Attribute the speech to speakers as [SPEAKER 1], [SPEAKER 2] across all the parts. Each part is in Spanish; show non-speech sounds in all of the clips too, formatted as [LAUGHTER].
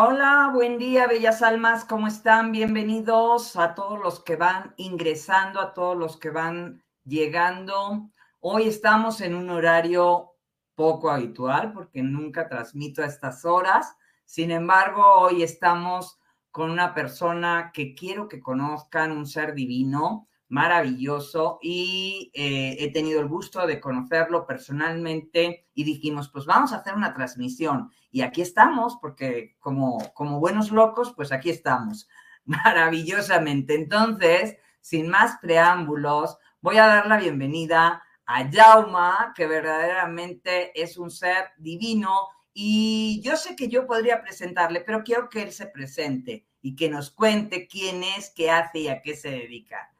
[SPEAKER 1] Hola, buen día, bellas almas, ¿cómo están? Bienvenidos a todos los que van ingresando, a todos los que van llegando. Hoy estamos en un horario poco habitual porque nunca transmito a estas horas. Sin embargo, hoy estamos con una persona que quiero que conozcan, un ser divino, maravilloso y eh, he tenido el gusto de conocerlo personalmente y dijimos, pues vamos a hacer una transmisión y aquí estamos porque como, como buenos locos, pues aquí estamos [LAUGHS] maravillosamente. Entonces, sin más preámbulos, voy a dar la bienvenida a Jauma, que verdaderamente es un ser divino y yo sé que yo podría presentarle, pero quiero que él se presente y que nos cuente quién es, qué hace y a qué se dedica.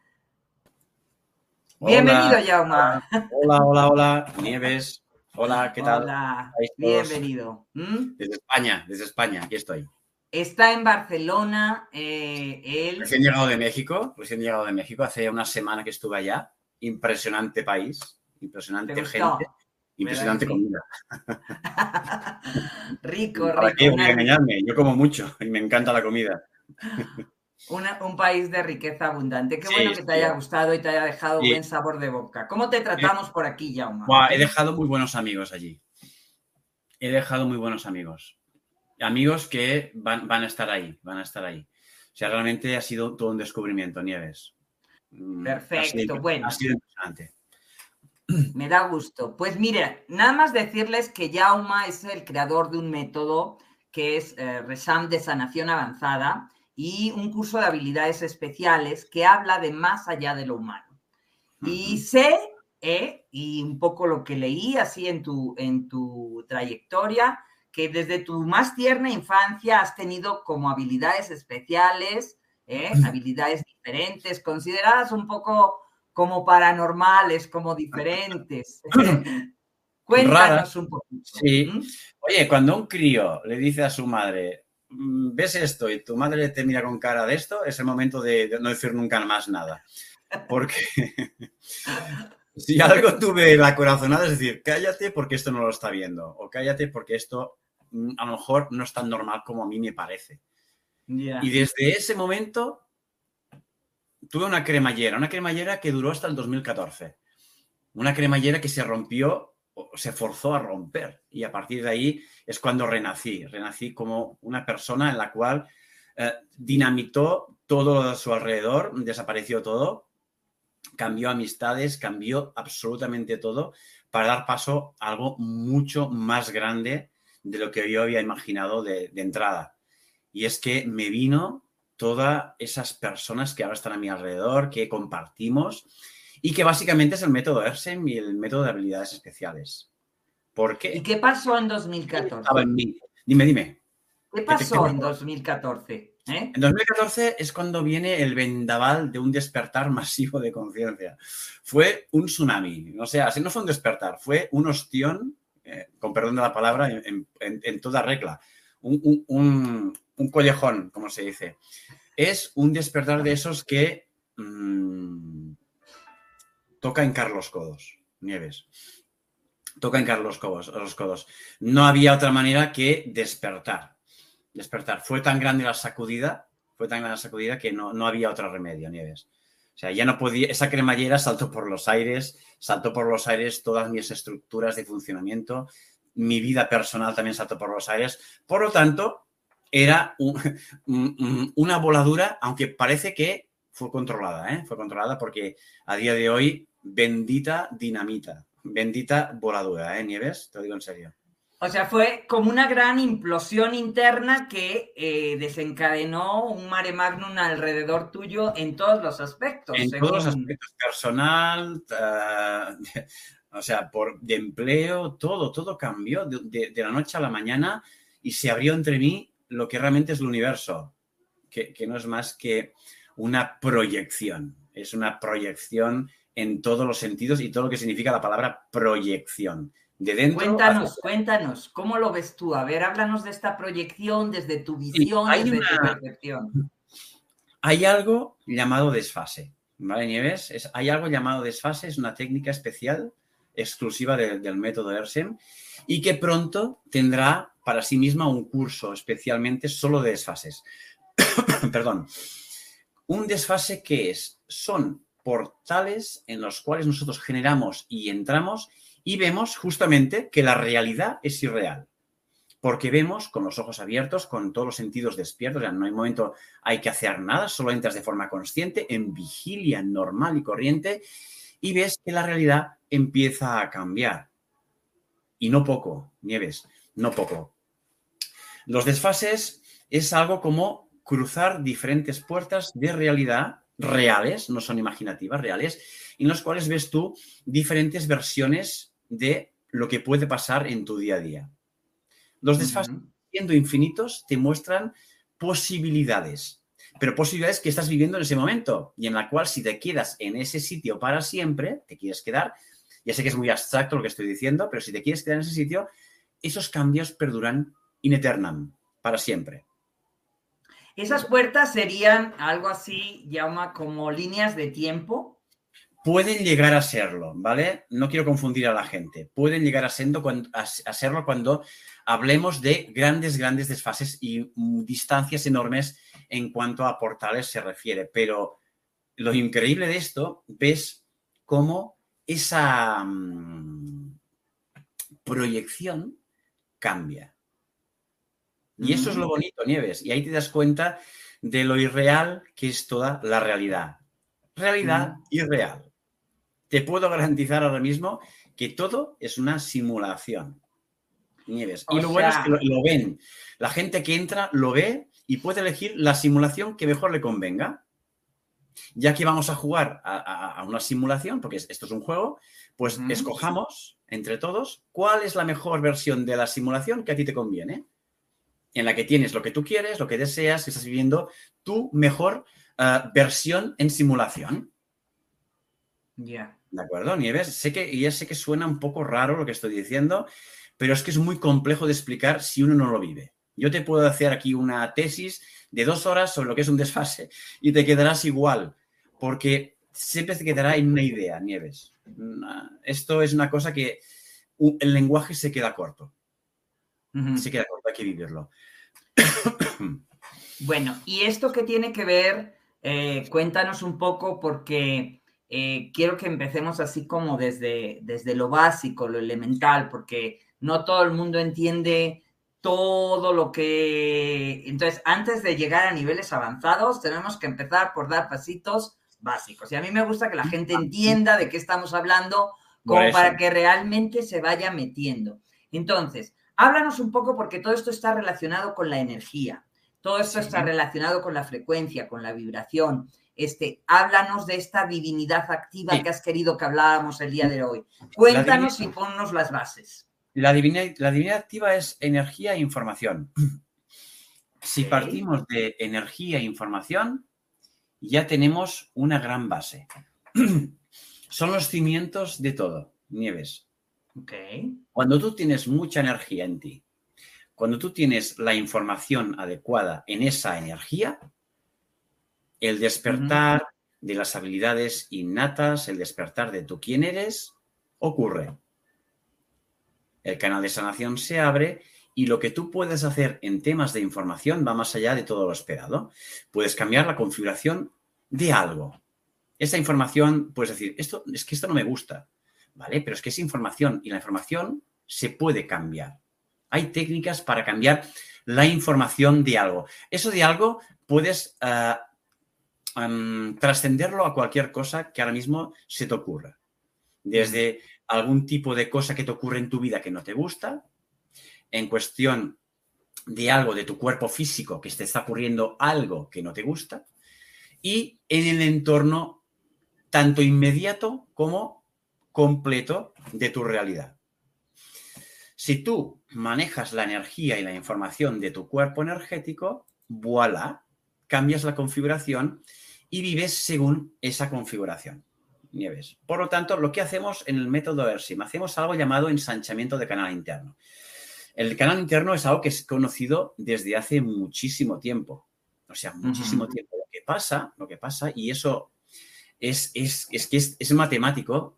[SPEAKER 1] Bienvenido, Jauma.
[SPEAKER 2] Hola, hola, hola, Nieves. Hola, ¿qué tal?
[SPEAKER 1] Hola, bienvenido.
[SPEAKER 2] ¿Mm? Desde España, desde España, aquí estoy.
[SPEAKER 1] Está en Barcelona, eh, él...
[SPEAKER 2] Recién llegado de México, recién llegado de México, hace una semana que estuve allá. Impresionante país, impresionante gente, impresionante comida.
[SPEAKER 1] rico, [LAUGHS] rico.
[SPEAKER 2] ¿Para qué voy a engañarme? Yo como mucho y me encanta la comida.
[SPEAKER 1] Un país de riqueza abundante. Qué bueno que te haya gustado y te haya dejado buen sabor de boca. ¿Cómo te tratamos por aquí, Jaume?
[SPEAKER 2] he dejado muy buenos amigos allí. He dejado muy buenos amigos. Amigos que van, a estar ahí, van a estar ahí. O sea, realmente ha sido todo un descubrimiento, Nieves.
[SPEAKER 1] Mm, Perfecto, bueno. Ha sido impresionante. Me da gusto. Pues mire, nada más decirles que Jauma es el creador de un método que es eh, Resam de sanación avanzada y un curso de habilidades especiales que habla de más allá de lo humano. Y sé, eh, y un poco lo que leí así en tu, en tu trayectoria, que desde tu más tierna infancia has tenido como habilidades especiales, eh, habilidades diferentes, consideradas un poco como paranormales, como diferentes. [LAUGHS] [LAUGHS] Cuéntanos un poquito.
[SPEAKER 2] Sí. Oye, cuando un crío le dice a su madre, ves esto y tu madre te mira con cara de esto, es el momento de, no decir nunca más nada. Porque [LAUGHS] si algo tuve la corazonada es decir, cállate porque esto no lo está viendo, o cállate porque esto mm, a lo mejor no es tan normal como a mí me parece. Y desde ese momento tuve una cremallera, una cremallera que duró hasta el 2014. Una cremallera que se rompió se forzó a romper. Y a partir de ahí es cuando renací. Renací como una persona en la cual eh, dinamitó todo a su alrededor, desapareció todo, cambió amistades, cambió absolutamente todo para dar paso a algo mucho más grande de lo que yo había imaginado de, de entrada. Y es que me vino todas esas personas que ahora están a mi alrededor, que compartimos y que básicamente es el método ERSEM y el método de habilidades especiales. ¿Por qué?
[SPEAKER 1] ¿Y qué pasó en 2014?
[SPEAKER 2] Dime, dime.
[SPEAKER 1] ¿Qué pasó en 2014? ¿Eh?
[SPEAKER 2] En 2014 es cuando viene el vendaval de un despertar [LAUGHS] masivo de conciencia. Fue un tsunami, o sea, si no fue un despertar, fue un ostión, eh, con perdón de la palabra, en, toda regla, un, un, collejón, como se dice. Es un despertar de esos que mm, toca en Carlos Codos, Nieves. Toca en Carlos Codos, los codos. No había otra manera que despertar. Despertar. Fue tan grande la sacudida, fue tan grande la sacudida que no, no había otro remedio, Nieves. O sea, ya no podía, esa cremallera saltó por los aires, saltó por los aires todas mis estructuras de funcionamiento, mi vida personal también saltó por los aires. Por lo tanto, era [LAUGHS] una voladura, aunque parece que fue controlada, ¿eh? fue controlada porque a día de hoy bendita dinamita, bendita voladura, ¿eh, Nieves? Te lo digo en serio.
[SPEAKER 1] O sea, fue como una gran implosión interna que eh, desencadenó un mare magnum alrededor tuyo en todos los aspectos.
[SPEAKER 2] En todos los aspectos, personal, eh, [LAUGHS] o sea, por, de empleo, todo, todo cambió de, la noche a la mañana y se abrió entre mí lo que realmente es el universo, que, que no es más que una proyección, es una proyección en todos los sentidos y todo lo que significa la palabra proyección. De dentro
[SPEAKER 1] cuéntanos, cuéntanos, ¿cómo lo ves tú? A ver, háblanos de esta proyección desde tu visión, hay desde tu percepción.
[SPEAKER 2] Hay algo llamado desfase, ¿vale, Nieves? Es, hay algo llamado desfase, es una técnica especial, exclusiva del método ERSEM, y que pronto tendrá para sí misma un curso especialmente solo de desfases. [COUGHS] Perdón. Un desfase que es, son portales en los cuales nosotros generamos y entramos y vemos justamente que la realidad es irreal. Porque vemos con los ojos abiertos, con todos los sentidos despiertos, ya no hay momento, hay que hacer nada, solo entras de forma consciente, en vigilia normal y corriente, y ves que la realidad empieza a cambiar. Y no poco, Nieves, no poco. Los desfases es algo como cruzar diferentes puertas de realidad reales, no son imaginativas, reales, en los cuales ves tú diferentes versiones de lo que puede pasar en tu día a día. Los desfases, siendo infinitos, te muestran posibilidades, pero posibilidades que estás viviendo en ese momento y en la cual si te quedas en ese sitio para siempre, te quieres quedar, ya sé que es muy abstracto lo que estoy diciendo, pero si te quieres quedar en ese sitio, esos cambios perduran in eternam, para siempre.
[SPEAKER 1] Esas puertas serían algo así, llama como líneas de tiempo.
[SPEAKER 2] Pueden llegar a serlo, ¿vale? No quiero confundir a la gente. Pueden llegar a, serlo cuando hablemos de grandes, grandes desfases y distancias enormes en cuanto a portales se refiere. Pero lo increíble de esto, ves cómo esa mm, proyección cambia. Y eso es lo bonito, Nieves. Y ahí te das cuenta de lo irreal que es toda la realidad. Realidad irreal. Te puedo garantizar ahora mismo que todo es una simulación. Nieves. y lo bueno es que lo, ven. La gente que entra lo ve y puede elegir la simulación que mejor le convenga. Ya que vamos a jugar a, una simulación, porque esto es un juego, pues escojamos entre todos cuál es la mejor versión de la simulación que a ti te conviene en la que tienes lo que tú quieres, lo que deseas, que estás viviendo tu mejor eh, versión en simulación.
[SPEAKER 1] Ya.
[SPEAKER 2] ¿De acuerdo, Nieves? Sé que, ya sé que suena un poco raro lo que estoy diciendo, pero es que es muy complejo de explicar si uno no lo vive. Yo te puedo hacer aquí una tesis de dos horas sobre lo que es un desfase y te quedarás igual, porque siempre te quedará en una idea, Nieves. Esto es una cosa que el lenguaje se queda corto. Se queda corto, hay que vivirlo. [COUGHS]
[SPEAKER 1] Bueno, ¿y esto qué tiene que ver? Eh, cuéntanos un poco porque eh, quiero que empecemos así como desde, desde lo básico, lo elemental, porque no todo el mundo entiende todo lo que... Entonces, antes de llegar a niveles avanzados, tenemos que empezar por dar pasitos básicos. Y a mí me gusta que la gente entienda de qué estamos hablando, como para que realmente se vaya metiendo. Entonces, Háblanos un poco porque todo esto está relacionado con la energía, todo esto está relacionado con la frecuencia, con la vibración. Este, háblanos de esta divinidad activa que has querido que habláramos el día de hoy. Cuéntanos y ponnos las bases.
[SPEAKER 2] La divinidad, la divinidad activa es energía e información. [CLEARS THROAT] Si partimos de energía e información, ya tenemos una gran base. [CLEARS THROAT] Son los cimientos de todo, Nieves. Cuando tú tienes mucha energía en ti, cuando tú tienes la información adecuada en esa energía, el despertar de las habilidades innatas, el despertar de tú quién eres, ocurre. El canal de sanación se abre y lo que tú puedes hacer en temas de información va más allá de todo lo esperado. Puedes cambiar la configuración de algo. Esa información, puedes decir, esto es que esto no me gusta. ¿Vale? Pero es que es información y la información se puede cambiar. Hay técnicas para cambiar la información de algo. Eso de algo puedes eh, trascenderlo a cualquier cosa que ahora mismo se te ocurra. Desde algún tipo de cosa que te ocurre en tu vida que no te gusta, en cuestión de algo de tu cuerpo físico que te está ocurriendo algo que no te gusta, y en el entorno tanto inmediato como completo de tu realidad. Si tú manejas la energía y la información de tu cuerpo energético, voilà, cambias la configuración y vives según esa configuración. Nieves. Por lo tanto, lo que hacemos en el método ERSIM, hacemos algo llamado ensanchamiento de canal interno. El canal interno es algo que es conocido desde hace muchísimo tiempo. O sea, muchísimo tiempo. Lo que pasa, lo que pasa, y eso es, es, es que es, es matemático,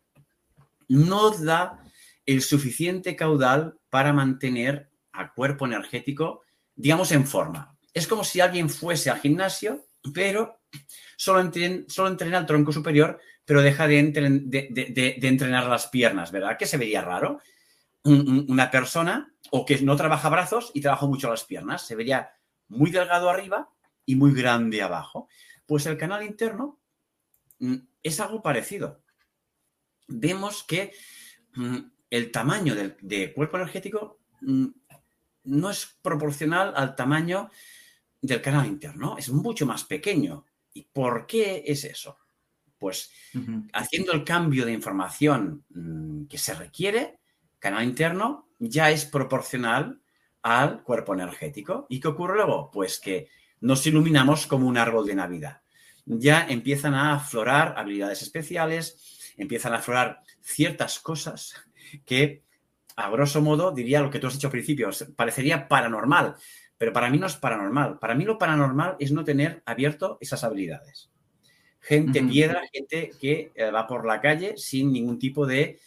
[SPEAKER 2] no da el suficiente caudal para mantener a cuerpo energético, digamos, en forma. Es como si alguien fuese al gimnasio, pero solo, entrena, el tronco superior, pero deja de, entrenar las piernas, ¿verdad? Que se vería raro. una persona o que no trabaja brazos y trabaja mucho las piernas, se vería muy delgado arriba y muy grande abajo. Pues el canal interno mm, es algo parecido. Vemos que mm, el tamaño del de cuerpo energético mm, no es proporcional al tamaño del canal interno, es mucho más pequeño. ¿Y por qué es eso? Pues haciendo el cambio de información mm, que se requiere, canal interno ya es proporcional al cuerpo energético. ¿Y qué ocurre luego? Pues que nos iluminamos como un árbol de Navidad. Ya empiezan a aflorar habilidades especiales, empiezan a aflorar ciertas cosas que, a grosso modo, diría lo que tú has dicho al principio, parecería paranormal, pero para mí no es paranormal. Para mí lo paranormal es no tener abierto esas habilidades. Gente piedra, gente que eh, va por la calle sin ningún tipo de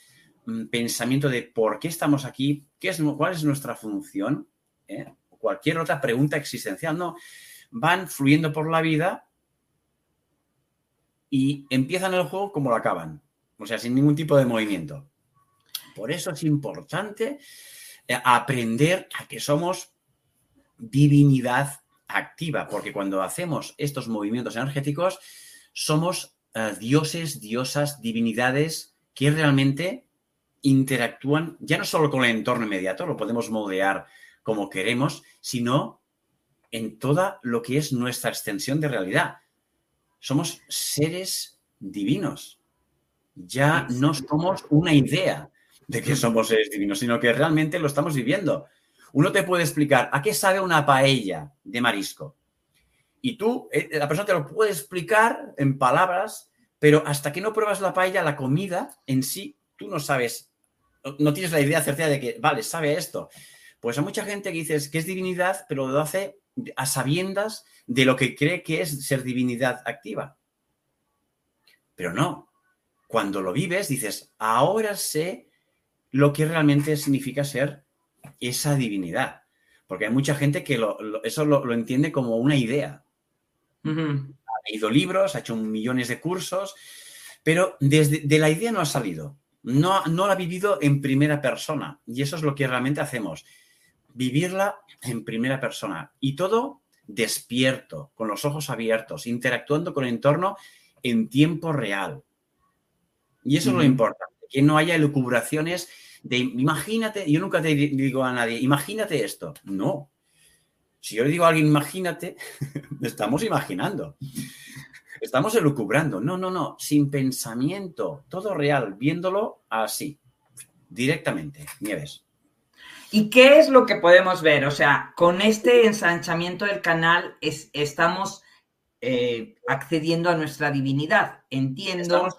[SPEAKER 2] mm, pensamiento de por qué estamos aquí, qué es, cuál es nuestra función, ¿eh? cualquier otra pregunta existencial. No, van fluyendo por la vida y empiezan el juego como lo acaban. O sea, sin ningún tipo de movimiento. Por eso es importante eh, aprender a que somos divinidad activa, porque cuando hacemos estos movimientos energéticos, somos eh, dioses, diosas, divinidades que realmente interactúan ya no solo con el entorno inmediato, lo podemos moldear como queremos, sino en toda lo que es nuestra extensión de realidad. Somos seres divinos. Ya no somos una idea, de que somos seres divinos, sino que realmente lo estamos viviendo. Uno te puede explicar a qué sabe una paella de marisco. Y tú, eh, la persona te lo puede explicar en palabras, pero hasta que no pruebas la paella, la comida en sí, tú no sabes, no tienes la idea certera de que, vale, sabe esto. Pues hay mucha gente que dice que es divinidad, pero lo hace a sabiendas de lo que cree que es ser divinidad activa. Pero no. Cuando lo vives, dices, ahora sé lo que realmente significa ser esa divinidad. Porque hay mucha gente que eso lo, entiende como una idea. Ha leído libros, ha hecho millones de cursos, pero desde de la idea no ha salido. No, no la ha vivido en primera persona. Y eso es lo que realmente hacemos. Vivirla en primera persona. Y todo despierto, con los ojos abiertos, interactuando con el entorno en tiempo real. Y eso es lo importante, que no haya elucubraciones de imagínate, yo nunca te digo a nadie, imagínate esto. No. Si yo le digo a alguien, imagínate, [LAUGHS] estamos imaginando. Estamos elucubrando. No, no, no. Sin pensamiento. Todo real, viéndolo así, directamente. Nieves.
[SPEAKER 1] ¿Y qué es lo que podemos ver? O sea, con este ensanchamiento del canal es, estamos eh, accediendo a nuestra divinidad. Entiendo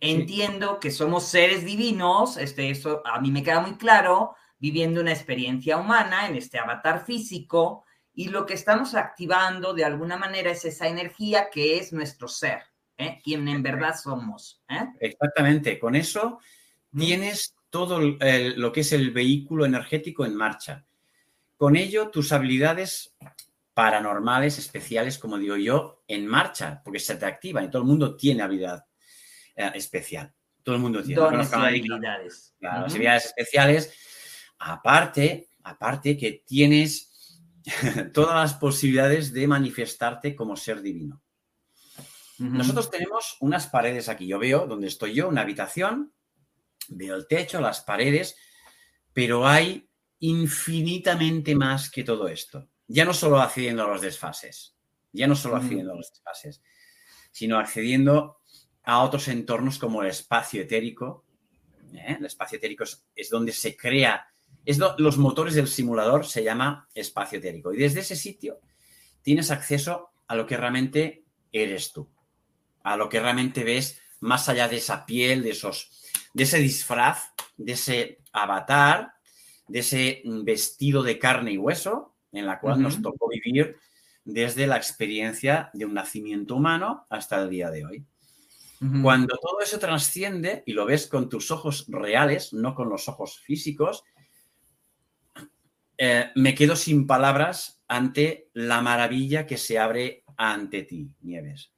[SPEAKER 1] Entiendo que somos seres divinos, este, eso a mí me queda muy claro, viviendo una experiencia humana en este avatar físico, y lo que estamos activando de alguna manera es esa energía que es nuestro ser, ¿eh? quien en verdad somos. ¿eh?
[SPEAKER 2] Exactamente, con eso tienes todo lo que es el vehículo energético en marcha. Con ello, tus habilidades paranormales, especiales, como digo yo, en marcha, porque se te activan y todo el mundo tiene habilidad eh, especial. Todo el mundo tiene.
[SPEAKER 1] habilidades.
[SPEAKER 2] habilidades especiales. Aparte, aparte que tienes [LAUGHS] todas las posibilidades de manifestarte como ser divino. Nosotros tenemos unas paredes aquí. Yo veo donde estoy yo, una habitación, veo el techo, las paredes, pero hay infinitamente más que todo esto. Ya no solo accediendo a los desfases, ya no solo accediendo a los desfases, sino accediendo a otros entornos como el espacio etérico. ¿eh? El espacio etérico es, donde se crea, es los motores del simulador se llama espacio etérico. Y desde ese sitio tienes acceso a lo que realmente eres tú, a lo que realmente ves más allá de esa piel, de, esos, de ese disfraz, de ese avatar, de ese vestido de carne y hueso en la cual nos tocó vivir desde la experiencia de un nacimiento humano hasta el día de hoy. Cuando todo eso trasciende y lo ves con tus ojos reales, no con los ojos físicos, eh, me quedo sin palabras ante la maravilla que se abre ante ti, Nieves.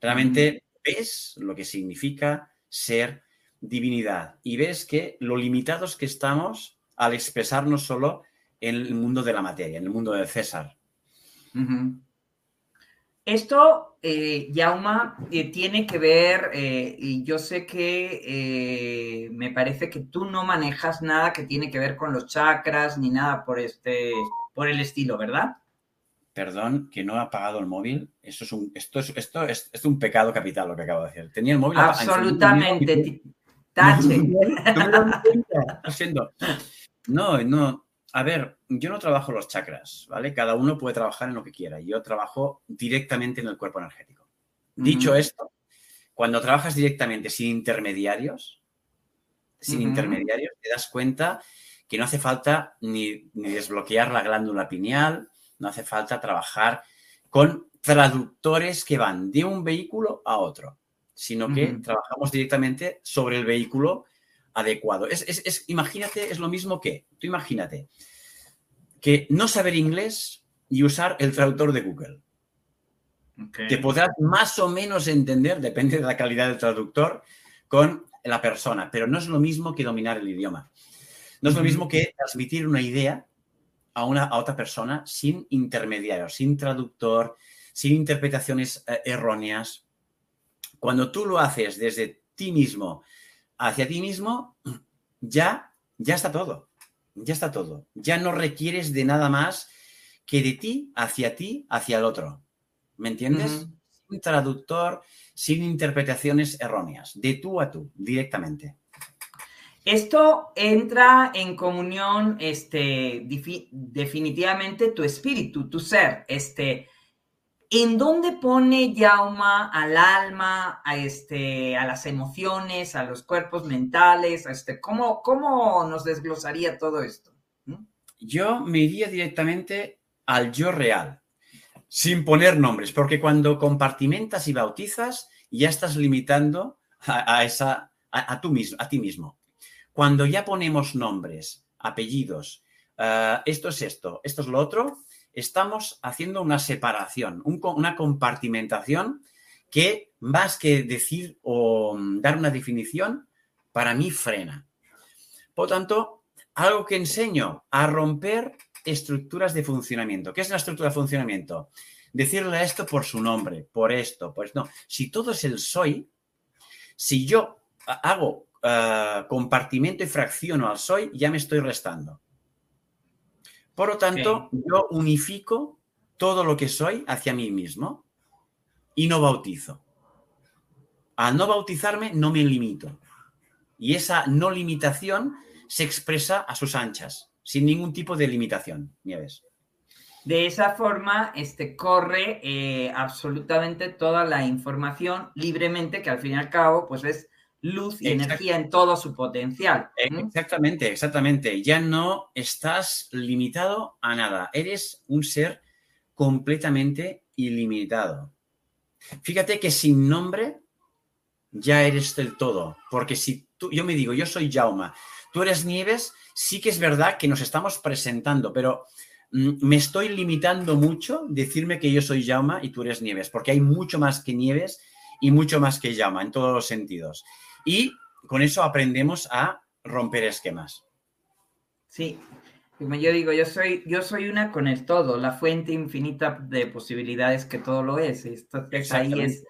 [SPEAKER 2] Realmente ves lo que significa ser divinidad y ves que lo limitados que estamos al expresarnos solo en el mundo de la materia, en el mundo del César.
[SPEAKER 1] Esto, eh, Yauma, eh, tiene que ver, eh, y yo sé que eh, me parece que tú no manejas nada que tiene que ver con los chakras ni nada por este, por el estilo, ¿verdad?
[SPEAKER 2] Perdón, que no ha apagado el móvil. Esto es un, esto es, esto es, es un pecado capital lo que acabo de decir. Tenía el móvil
[SPEAKER 1] Absolutamente. Tache. [LAUGHS]
[SPEAKER 2] No, no. A ver, yo no trabajo los chakras, ¿vale? Cada uno puede trabajar en lo que quiera. Yo trabajo directamente en el cuerpo energético. Dicho esto, cuando trabajas directamente sin intermediarios, sin intermediarios, te das cuenta que no hace falta ni, ni, desbloquear la glándula pineal, no hace falta trabajar con traductores que van de un vehículo a otro, sino que uh -huh. trabajamos directamente sobre el vehículo adecuado. Es, es, es, imagínate, es lo mismo que, tú imagínate, que no saber inglés y usar el traductor de Google. Okay. Te podrás más o menos entender, depende de la calidad del traductor, con la persona, pero no es lo mismo que dominar el idioma. No es lo mismo que transmitir una idea a, una, a otra persona sin intermediario, sin traductor, sin interpretaciones eh, erróneas. Cuando tú lo haces desde ti mismo hacia ti mismo, ya, ya está todo. Ya está todo. Ya no requieres de nada más que de ti hacia ti, hacia el otro. ¿Me entiendes? Uh -huh. Sin traductor, sin interpretaciones erróneas. De tú a tú, directamente.
[SPEAKER 1] Esto entra en comunión, este, definitivamente tu espíritu, tu ser, este, ¿En dónde pone Yauma al alma, a, este, a las emociones, a los cuerpos mentales? A este, ¿cómo, ¿Cómo nos desglosaría todo esto?
[SPEAKER 2] ¿Mm? Yo me iría directamente al yo real, sin poner nombres, porque cuando compartimentas y bautizas, ya estás limitando a, esa, a, tú mismo, a ti mismo. Cuando ya ponemos nombres, apellidos, uh, esto es esto, esto es lo otro, estamos haciendo una separación, un, una compartimentación que más que decir o mm, dar una definición, para mí frena. Por tanto, algo que enseño a romper estructuras de funcionamiento. ¿Qué es una estructura de funcionamiento? Decirle esto por su nombre, por esto, pues no. Si todo es el soy, si yo hago uh, compartimento y fracciono al soy, ya me estoy restando. Por lo tanto, sí. yo unifico todo lo que soy hacia mí mismo y no bautizo. Al no bautizarme, no me limito. Y esa no limitación se expresa a sus anchas, sin ningún tipo de limitación, Nieves.
[SPEAKER 1] De esa forma, este, corre eh, absolutamente toda la información libremente, que al fin y al cabo, pues es luz y Exacto. energía en todo su potencial.
[SPEAKER 2] Exactamente, exactamente. Ya no estás limitado a nada. Eres un ser completamente ilimitado. Fíjate que sin nombre ya eres del todo. Porque si tú, yo me digo, yo soy Jauma, tú eres Nieves, sí que es verdad que nos estamos presentando, pero mm, me estoy limitando mucho decirme que yo soy Jauma y tú eres Nieves, porque hay mucho más que Nieves y mucho más que Jauma en todos los sentidos. Y con eso aprendemos a romper esquemas.
[SPEAKER 1] Sí, como yo digo, yo soy, yo soy una con el todo, la fuente infinita de posibilidades que todo lo es. Entonces ahí es,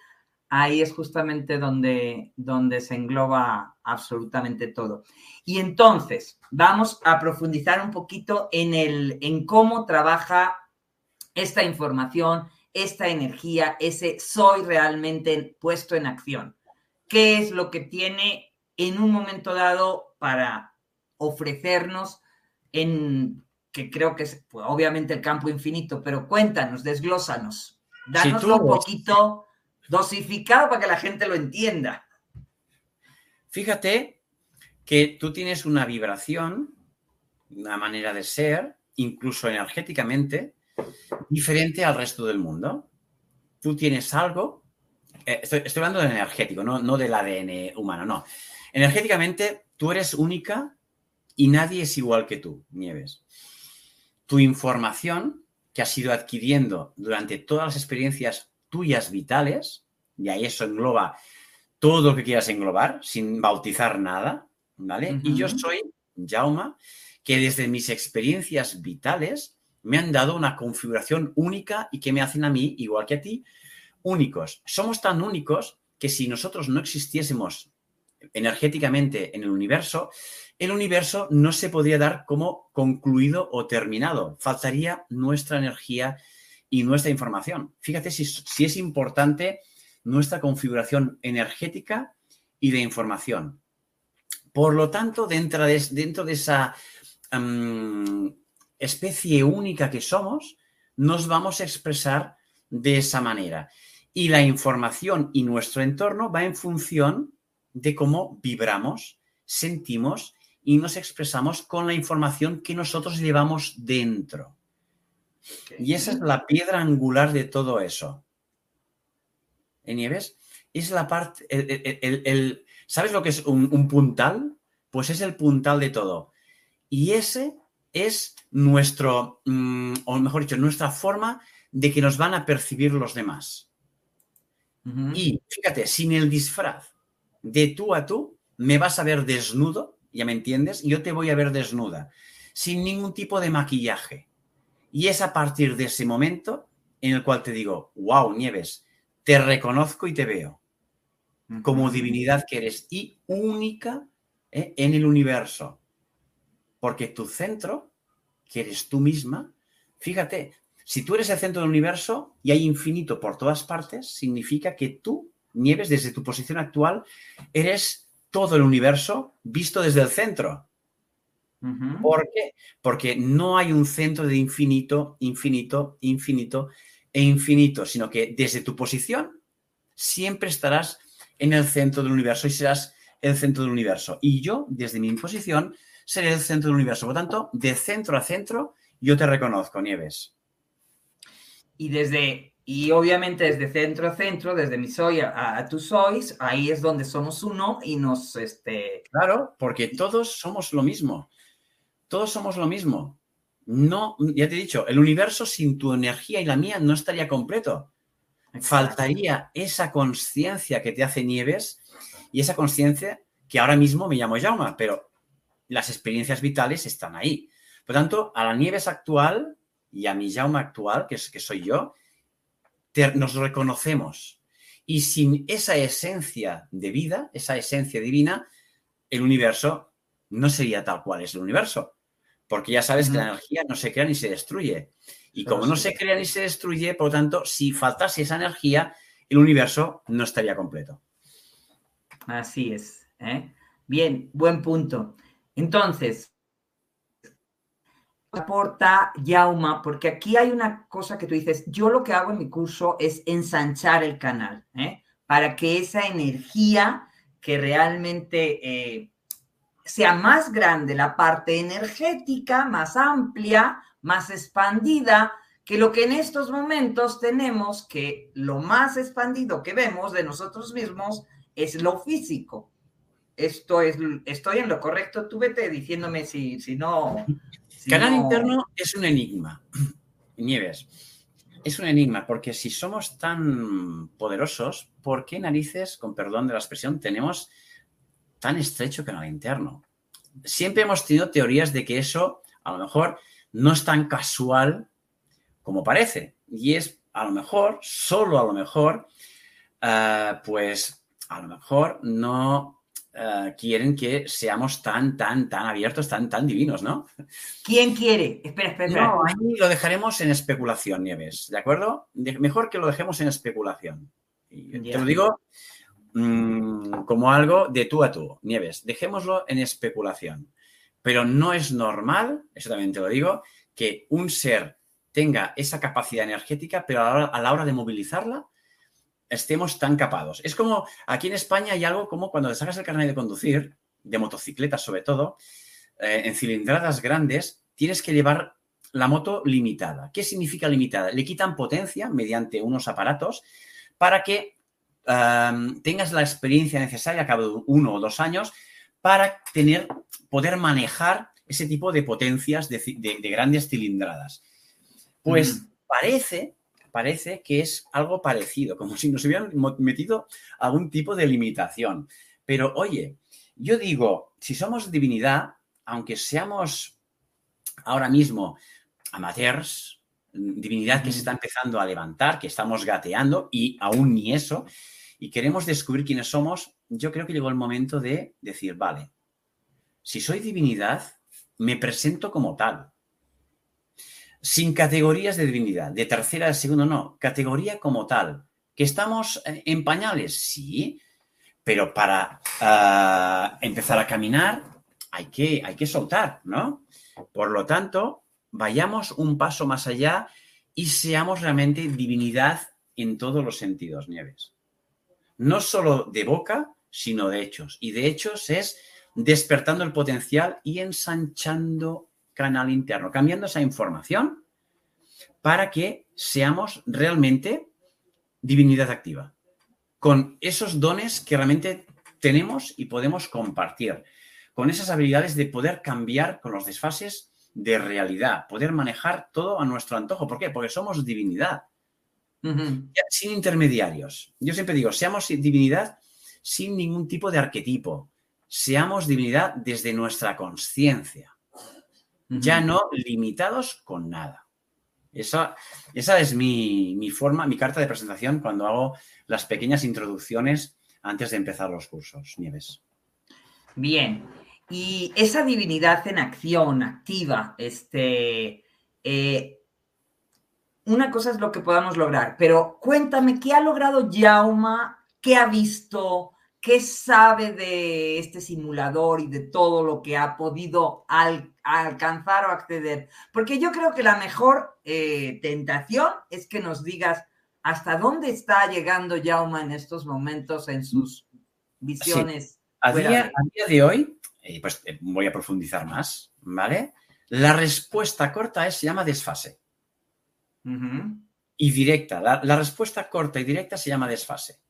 [SPEAKER 1] ahí es justamente donde, donde se engloba absolutamente todo. Y entonces, vamos a profundizar un poquito en, el, en cómo trabaja esta información, esta energía, ese soy realmente puesto en acción qué es lo que tiene en un momento dado para ofrecernos en, que creo que es pues, obviamente el campo infinito, pero cuéntanos, desglósanos, danoslo un poquito dosificado para que la gente lo entienda.
[SPEAKER 2] Fíjate que tú tienes una vibración, una manera de ser, incluso energéticamente, diferente al resto del mundo. Tú tienes algo eh, estoy, estoy, hablando del energético, no, no del ADN humano, no. Energéticamente, tú eres única y nadie es igual que tú, Nieves. tu información que has ido adquiriendo durante todas las experiencias tuyas vitales, y ahí eso engloba todo lo que quieras englobar, sin bautizar nada, ¿vale? Y yo soy Jauma, que desde mis experiencias vitales me han dado una configuración única y que me hacen a mí, igual que a ti, únicos. Somos tan únicos que si nosotros no existiésemos energéticamente en el universo, el universo no se podría dar como concluido o terminado. Faltaría nuestra energía y nuestra información. Fíjate si, es importante nuestra configuración energética y de información. Por lo tanto, dentro de, esa especie única que somos, nos vamos a expresar de esa manera. Y la información y nuestro entorno va en función de cómo vibramos, sentimos y nos expresamos con la información que nosotros llevamos dentro. Y esa es la piedra angular de todo eso. ¿En Nieves? Es la parte, el, ¿sabes lo que es un, un puntal? Pues es el puntal de todo. Y ese es nuestro, mm, o mejor dicho, nuestra forma de que nos van a percibir los demás. Y fíjate, sin el disfraz de tú a tú, me vas a ver desnudo, ya me entiendes, yo te voy a ver desnuda, sin ningún tipo de maquillaje. Y es a partir de ese momento en el cual te digo, wow, Nieves, te reconozco y te veo como divinidad que eres y única ¿eh? en el universo. Porque tu centro, que eres tú misma, fíjate, si tú eres el centro del universo y hay infinito por todas partes, significa que tú, Nieves, desde tu posición actual, eres todo el universo visto desde el centro. ¿Por qué? Porque no hay un centro de infinito, infinito, infinito e infinito, sino que desde tu posición siempre estarás en el centro del universo y serás el centro del universo. Y yo, desde mi posición, seré el centro del universo. Por lo tanto, de centro a centro, yo te reconozco, Nieves.
[SPEAKER 1] Y desde, y obviamente desde centro a centro, desde mi soy a, tu sois, ahí es donde somos uno y nos, este...
[SPEAKER 2] Claro, porque todos somos lo mismo. Todos somos lo mismo. No, ya te he dicho, el universo sin tu energía y la mía no estaría completo. Faltaría esa conciencia que te hace Nieves y esa conciencia que ahora mismo me llamo Jauma, pero las experiencias vitales están ahí. Por tanto, a la Nieves actual y a mi Jaume actual, que, es, que soy yo, nos reconocemos. Y sin esa esencia de vida, esa esencia divina, el universo no sería tal cual es el universo. Porque ya sabes que la energía no se crea ni se destruye. Y como no se crea ni se destruye, por lo tanto, si faltase esa energía, el universo no estaría completo.
[SPEAKER 1] Así es. ¿eh? Bien, buen punto. Entonces, aporta Yauma, porque aquí hay una cosa que tú dices, yo lo que hago en mi curso es ensanchar el canal, ¿eh? para que esa energía que realmente eh, sea más grande, la parte energética, más amplia, más expandida, que lo que en estos momentos tenemos, que lo más expandido que vemos de nosotros mismos es lo físico esto es, estoy en lo correcto, tú vete diciéndome si, si no...
[SPEAKER 2] Canal interno es un enigma, [CLEARS THROAT] Nieves. Es un enigma, porque si somos tan poderosos, ¿por qué narices, con perdón de la expresión, tenemos tan estrecho canal interno? Siempre hemos tenido teorías de que eso, a lo mejor, no es tan casual como parece. Y es, a lo mejor, solo a lo mejor, ah, pues, a lo mejor no eh, quieren que seamos tan, tan, tan abiertos, tan, tan divinos, ¿no?
[SPEAKER 1] ¿Quién quiere? Espera, espera.
[SPEAKER 2] No, ahí lo dejaremos en especulación, Nieves, ¿de acuerdo? mejor que lo dejemos en especulación. te lo digo mm, como algo de tú a tú, Nieves, dejémoslo en especulación. Pero no es normal, eso también te lo digo, que un ser tenga esa capacidad energética, pero a la hora de movilizarla, estemos tan capados. Es como aquí en España hay algo como cuando te sacas el carnet de conducir, de motocicletas sobre todo, eh, en cilindradas grandes, tienes que llevar la moto limitada. ¿Qué significa limitada? Le quitan potencia mediante unos aparatos para que tengas la experiencia necesaria a cabo de uno o dos años para tener, poder manejar ese tipo de potencias de, grandes cilindradas. Pues parece, parece que es algo parecido, como si nos hubieran metido algún tipo de limitación. Pero oye, yo digo, si somos divinidad, aunque seamos ahora mismo amateurs, divinidad que se está empezando a levantar, que estamos gateando y aún ni eso, y queremos descubrir quiénes somos, yo creo que llegó el momento de decir, vale, si soy divinidad, me presento como tal. Sin categorías de divinidad, de tercera, de segunda, no, categoría como tal. ¿Que estamos eh, en pañales? Sí, pero para ah, empezar a caminar hay que, hay que soltar, ¿no? Por lo tanto, vayamos un paso más allá y seamos realmente divinidad en todos los sentidos, Nieves. No solo de boca, sino de hechos. Y de hechos es despertando el potencial y ensanchando canal interno, cambiando esa información para que seamos realmente divinidad activa, con esos dones que realmente tenemos y podemos compartir, con esas habilidades de poder cambiar con los desfases de realidad, poder manejar todo a nuestro antojo. ¿Por qué? Porque somos divinidad. Sin intermediarios. Yo siempre digo, seamos divinidad sin ningún tipo de arquetipo. Seamos divinidad desde nuestra conciencia. Ya no limitados con nada. Esa, esa es mi, mi, forma, mi carta de presentación cuando hago las pequeñas introducciones antes de empezar los cursos, Nieves.
[SPEAKER 1] Bien, y esa divinidad en acción, activa, este, eh, una cosa es lo que podamos lograr, pero cuéntame, ¿qué ha logrado Jauma? ¿Qué ha visto? ¿Qué sabe de este simulador y de todo lo que ha podido alcanzar o acceder? Porque yo creo que la mejor eh, tentación es que nos digas hasta dónde está llegando Jauma en estos momentos en sus visiones.
[SPEAKER 2] A, día, a, día, de hoy, eh, pues eh, voy a profundizar más, ¿vale? La respuesta corta es, se llama desfase. Y directa. La, respuesta corta y directa se llama desfase.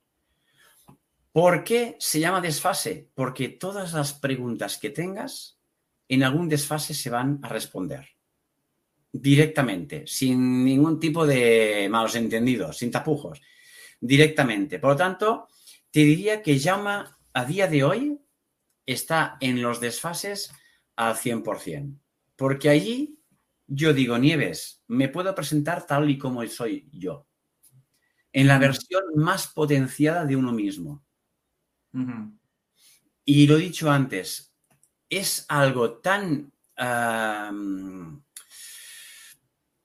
[SPEAKER 2] ¿Por qué se llama desfase? Porque todas las preguntas que tengas en algún desfase se van a responder directamente, sin ningún tipo de malos entendidos, sin tapujos, directamente. Por lo tanto, te diría que llama a día de hoy está en los desfases al 100%. Porque allí yo digo, Nieves, me puedo presentar tal y como soy yo. En la versión más potenciada de uno mismo. Y lo dicho antes, es algo tan...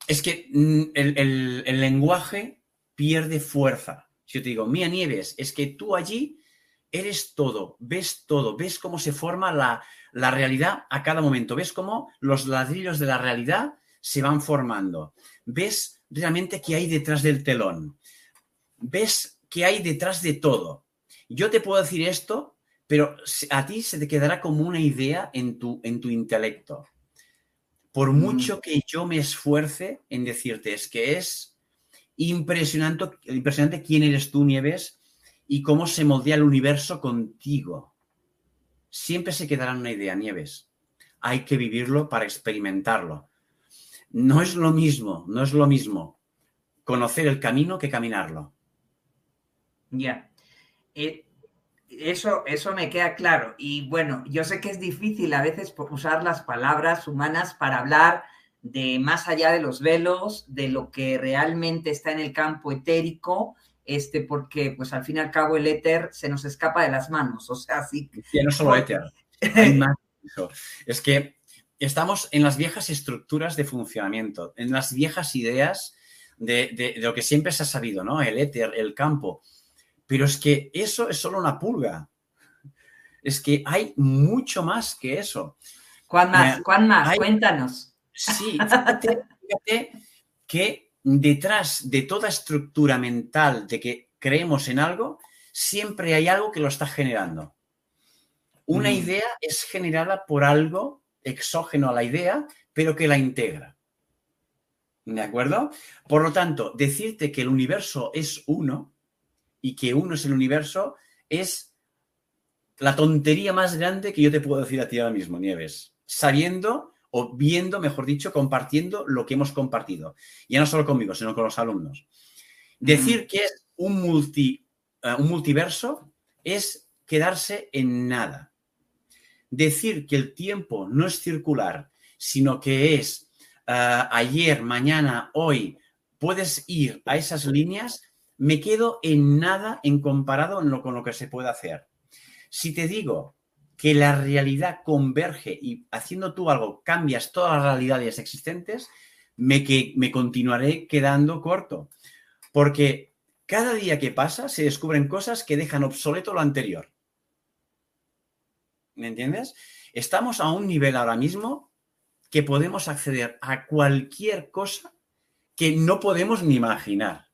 [SPEAKER 2] es que mm, el, el lenguaje pierde fuerza. Si yo te digo, Mía Nieves, es que tú allí eres todo, ves todo, ves cómo se forma la, realidad a cada momento, ves cómo los ladrillos de la realidad se van formando, ves realmente qué hay detrás del telón, ves qué hay detrás de todo. Yo te puedo decir esto, pero a ti se te quedará como una idea en tu, en tu intelecto. Por mm. mucho que yo me esfuerce en decirte, es que es impresionante, impresionante quién eres tú, Nieves, y cómo se moldea el universo contigo. Siempre se quedará una idea, Nieves. Hay que vivirlo para experimentarlo. No es lo mismo, no es lo mismo conocer el camino que caminarlo.
[SPEAKER 1] Ya. Eh, eso, eso me queda claro. Y bueno, yo sé que es difícil a veces usar las palabras humanas para hablar de más allá de los velos, de lo que realmente está en el campo etérico este, porque pues al fin y al cabo el éter se nos escapa de las manos, o sea, sí.
[SPEAKER 2] no solo éter, [LAUGHS] es que estamos en las viejas estructuras de funcionamiento, en las viejas ideas de, lo que siempre se ha sabido, ¿no? El éter, el campo. Pero es que eso es solo una pulga. Es que hay mucho más que eso.
[SPEAKER 1] ¿Cuán más? Eh, ¿Cuán más? Cuéntanos.
[SPEAKER 2] Sí, fíjate que detrás de toda estructura mental de que creemos en algo, siempre hay algo que lo está generando. Una mm. idea es generada por algo exógeno a la idea, pero que la integra. ¿De acuerdo? Por lo tanto, decirte que el universo es uno y que uno es el universo es la tontería más grande que yo te puedo decir a ti ahora mismo, Nieves. sabiendo o viendo, mejor dicho, compartiendo lo que hemos compartido. Ya no solo conmigo, sino con los alumnos. Decir que es un, multi, eh, un multiverso es quedarse en nada. Decir que el tiempo no es circular, sino que es eh, ayer, mañana, hoy, puedes ir a esas líneas, me quedo en nada en comparado con lo que se puede hacer. Si te digo que la realidad converge y haciendo tú algo cambias todas las realidades existentes, me, que, me continuaré quedando corto. Porque cada día que pasa se descubren cosas que dejan obsoleto lo anterior. ¿Me entiendes? Estamos a un nivel ahora mismo que podemos acceder a cualquier cosa que no podemos ni imaginar.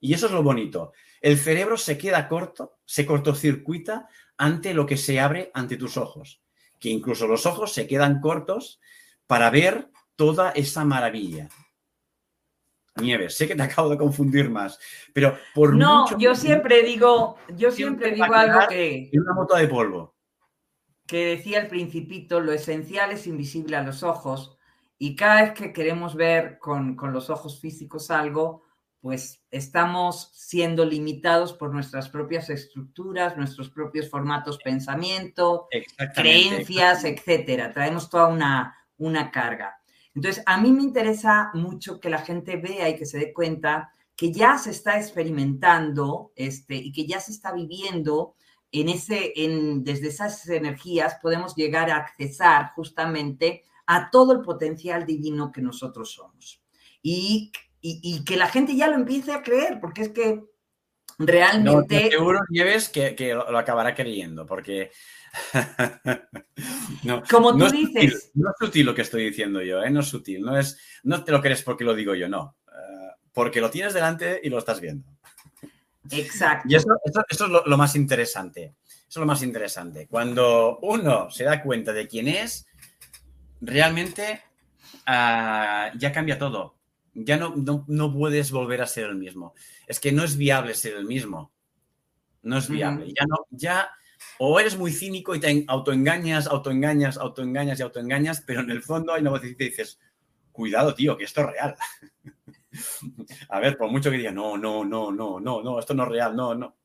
[SPEAKER 2] Y eso es lo bonito. El cerebro se queda corto, se cortocircuita ante lo que se abre ante tus ojos, que incluso los ojos se quedan cortos para ver toda esa maravilla. Nieves, sé que te [LAUGHS] acabo de confundir más, pero por
[SPEAKER 1] No, yo siempre digo, yo siempre digo algo que...
[SPEAKER 2] Una moto de polvo.
[SPEAKER 1] Que decía el principito, lo esencial es invisible a los ojos y cada vez que queremos ver con, con los ojos físicos algo, pues estamos siendo limitados por nuestras propias estructuras, nuestros propios formatos pensamiento, creencias, etcétera. Traemos toda una, una carga. Entonces, a mí me interesa mucho que la gente vea y que se dé cuenta que ya se está experimentando este, y que ya se está viviendo en ese, en, desde esas energías, podemos llegar a accesar justamente a todo el potencial divino que nosotros somos. Y y, que la gente ya lo empiece a creer, porque es que realmente...
[SPEAKER 2] No, seguro, Nieves, que, que lo, acabará creyendo, porque... [LAUGHS]
[SPEAKER 1] no, Como tú dices...
[SPEAKER 2] no es sutil lo que estoy diciendo yo, ¿eh? no es sutil, no, es, no te lo crees porque lo digo yo, no. Eh, porque lo tienes delante y lo estás viendo.
[SPEAKER 1] Exacto.
[SPEAKER 2] Y eso, es lo, más interesante. Eso es lo más interesante. Cuando uno se da cuenta de quién es, realmente ah, ya cambia todo ya no, no, puedes volver a ser el mismo. Es que no es viable ser el mismo. No es viable. Ya no, ya, o eres muy cínico y te autoengañas, autoengañas, autoengañas y autoengañas, pero en el fondo hay una voz que dices, cuidado, tío, que esto es real. [LAUGHS] a ver, por mucho que diga, no, no, no, no, no, no, esto no es real, no, no.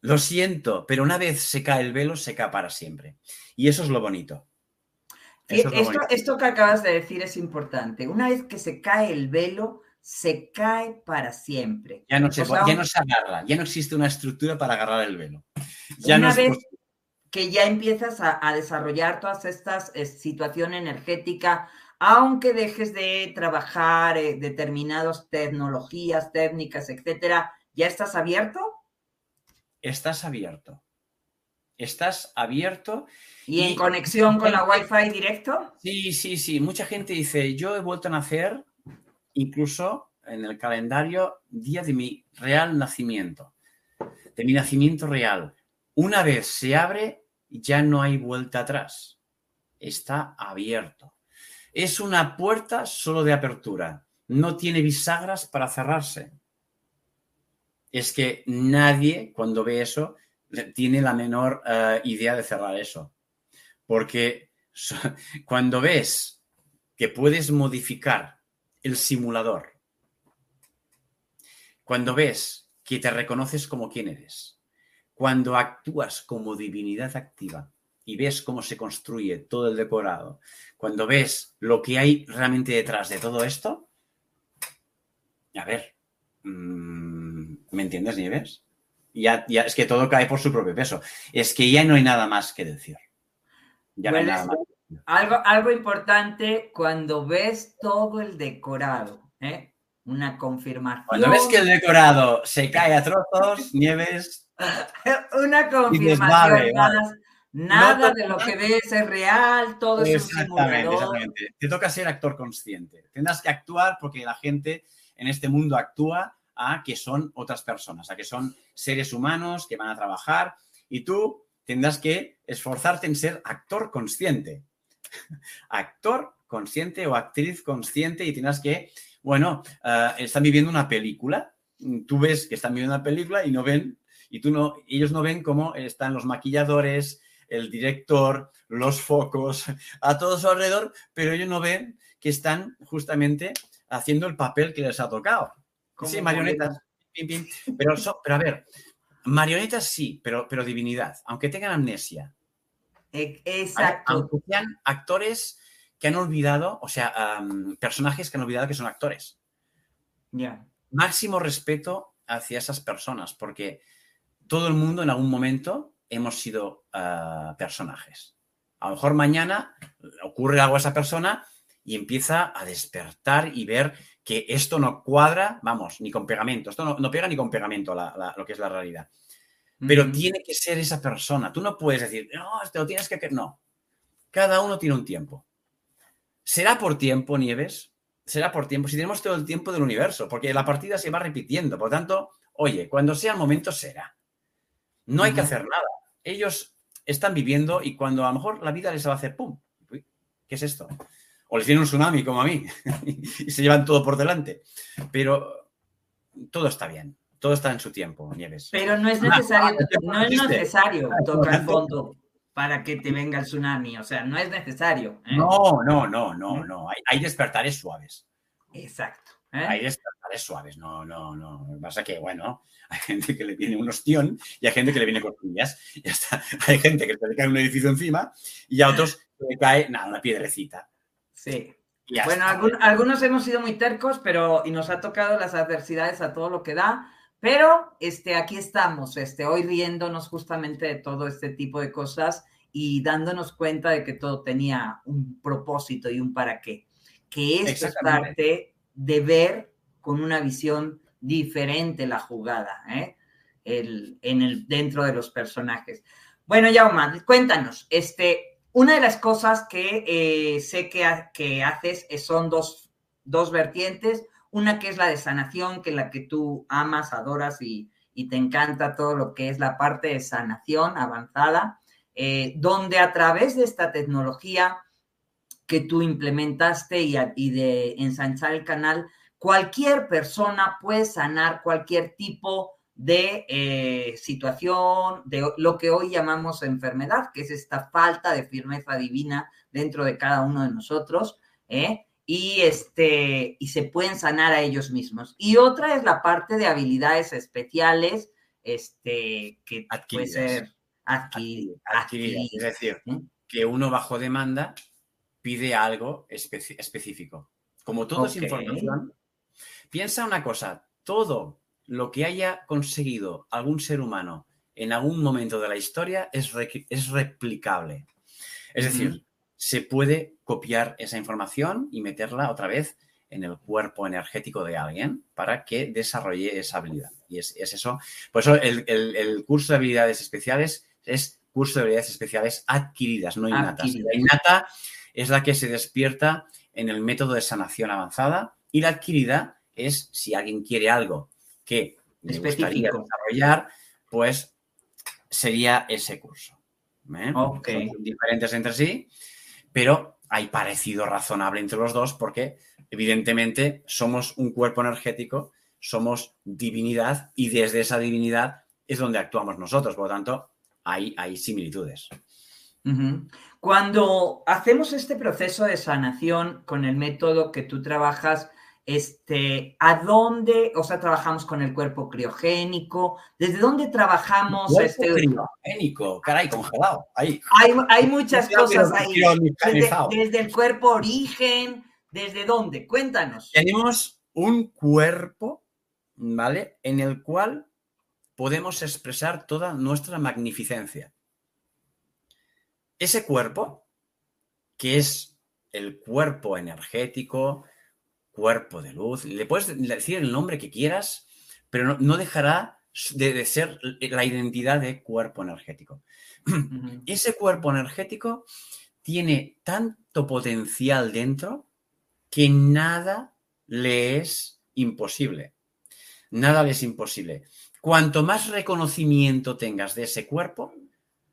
[SPEAKER 2] Lo siento, pero una vez se cae el velo, se cae para siempre. Y eso es lo bonito.
[SPEAKER 1] Esto, que acabas de decir es importante. Una vez que se cae el velo, se cae para siempre.
[SPEAKER 2] Ya no se, ya no se agarra, ya no existe una estructura para agarrar el velo.
[SPEAKER 1] Ya una vez que ya empiezas a, desarrollar todas estas eh, situaciones energéticas, aunque dejes de trabajar eh, determinadas tecnologías, técnicas, etcétera, ¿ya estás abierto?
[SPEAKER 2] Estás abierto. Estás abierto
[SPEAKER 1] ¿Y en conexión con la Wi-Fi directo?
[SPEAKER 2] Sí, sí, sí. Mucha gente dice, yo he vuelto a nacer incluso en el calendario día de mi real nacimiento, de mi nacimiento real. Una vez se abre, ya no hay vuelta atrás. Está abierto. Es una puerta solo de apertura. No tiene bisagras para cerrarse. Es que nadie, cuando ve eso, tiene la menor eh, idea de cerrar eso. Porque [LAUGHS] cuando ves que puedes modificar el simulador, cuando ves que te reconoces como quien eres, cuando actúas como divinidad activa y ves cómo se construye todo el decorado, cuando ves lo que hay realmente detrás de todo esto, a ver, mm, ¿me entiendes, Nieves? Ya, ya, es que todo cae por su propio peso. Es que ya no hay nada más que decir.
[SPEAKER 1] Algo, algo importante cuando ves todo el decorado, ¿eh? una confirmación.
[SPEAKER 2] Cuando ves que el decorado se cae a trozos, [LAUGHS] nieves.
[SPEAKER 1] una confirmación Nada de lo que ves es real, todo es un simulador. Exactamente.
[SPEAKER 2] Te toca ser actor consciente. Tendrás que actuar porque la gente en este mundo actúa a que son otras personas, a que son seres humanos que van a trabajar y tú tendrás que esforzarte en ser actor consciente. [LAUGHS] actor consciente o actriz consciente y tendrás que, bueno, eh, están viviendo una película. Tú ves que están viviendo una película y no ven, y tú no, ellos no ven cómo están los maquilladores, el director, los focos, [LAUGHS] a todo su alrededor, pero ellos no ven que están justamente haciendo el papel que les ha tocado. Sí, marionetas. Pero, pero a ver, marionetas sí, pero, pero divinidad, aunque tengan amnesia.
[SPEAKER 1] E, exacto.
[SPEAKER 2] Aunque sean actores que han olvidado, o sea, personajes que han olvidado que son actores.
[SPEAKER 1] Ya.
[SPEAKER 2] Máximo respeto hacia esas personas, porque todo el mundo en algún momento hemos sido ah, personajes. A lo mejor mañana ocurre algo a esa persona y empieza a despertar y ver que esto no cuadra, vamos, ni con pegamento, esto no, pega ni con pegamento lo que es la realidad. Pero tiene que ser esa persona. Tú no puedes decir, no, esto lo tienes que... No. Cada uno tiene un tiempo. ¿Será por tiempo, Nieves? Será por tiempo. Si tenemos todo el tiempo del universo, porque la partida se va repitiendo. Por tanto, oye, cuando sea el momento será. No hay que hacer nada. Ellos están viviendo y cuando a lo mejor la vida les va a hacer ¡pum! ¿Qué es esto? O les viene un tsunami como a mí [LAUGHS] y se llevan todo por delante. Pero todo está bien, todo está en su tiempo, Nieves.
[SPEAKER 1] Pero no es necesario, no es necesario tocar fondo para que te venga el tsunami, o sea, no es necesario.
[SPEAKER 2] ¿eh? No, no, no, no, no, hay, despertares suaves.
[SPEAKER 1] Exacto.
[SPEAKER 2] ¿eh? Hay despertares suaves, no, no, no. Lo que pasa que, bueno, [LAUGHS] hay gente que le viene un ostión y hay gente que le viene costillas. [LAUGHS] Y hasta, hay gente que le cae un edificio encima y a otros le cae, nada, una piedrecita.
[SPEAKER 1] Sí. bueno, algunos hemos sido muy tercos, pero y nos ha tocado las adversidades a todo lo que da, pero este, aquí estamos, este, hoy riéndonos justamente de todo este tipo de cosas y dándonos cuenta de que todo tenía un propósito y un para qué. Que esto es parte de ver con una visión diferente la jugada, ¿eh? el, en el, dentro de los personajes. Bueno, Yauma, cuéntanos, este, una de las cosas que eh, sé que, que haces son dos, dos, vertientes. Una que es la de sanación, que es la que tú amas, adoras y, te encanta todo lo que es la parte de sanación avanzada, eh, donde a través de esta tecnología que tú implementaste y, y de ensanchar el canal, cualquier persona puede sanar cualquier tipo de eh, situación, de lo que hoy llamamos enfermedad, que es esta falta de firmeza divina dentro de cada uno de nosotros, ¿eh? y, este, y se pueden sanar a ellos mismos. Y otra es la parte de habilidades especiales, este, que puede ser
[SPEAKER 2] adquiridas. Es decir, ¿eh? que uno bajo demanda pide algo específico. Como todo es información, piensa una cosa, todo lo que haya conseguido algún ser humano en algún momento de la historia es, es replicable. Es decir, se puede copiar esa información y meterla otra vez en el cuerpo energético de alguien para que desarrolle esa habilidad. Y es, eso. Por eso el, curso de habilidades especiales es curso de habilidades especiales adquiridas, no innatas. La innata es la que se despierta en el método de sanación avanzada y la adquirida es si alguien quiere algo que me gustaría desarrollar, pues sería ese curso. ¿eh? Son diferentes entre sí, pero hay parecido razonable entre los dos porque evidentemente somos un cuerpo energético, somos divinidad y desde esa divinidad es donde actuamos nosotros. Por lo tanto, hay, hay similitudes.
[SPEAKER 1] Cuando hacemos este proceso de sanación con el método que tú trabajas, este, ¿a dónde, o sea, trabajamos con el cuerpo criogénico? ¿Desde dónde trabajamos?
[SPEAKER 2] Cuerpo este, criogénico, caray, congelado. Ahí.
[SPEAKER 1] Hay, hay muchas cosas ahí. Desde, el cuerpo origen, ¿desde dónde? Cuéntanos.
[SPEAKER 2] Tenemos un cuerpo, ¿vale? En el cual podemos expresar toda nuestra magnificencia. Ese cuerpo, que es el cuerpo energético, cuerpo de luz, le puedes decir el nombre que quieras, pero no, dejará de, ser la identidad de cuerpo energético. Ese cuerpo energético tiene tanto potencial dentro que nada le es imposible. Nada le es imposible. Cuanto más reconocimiento tengas de ese cuerpo,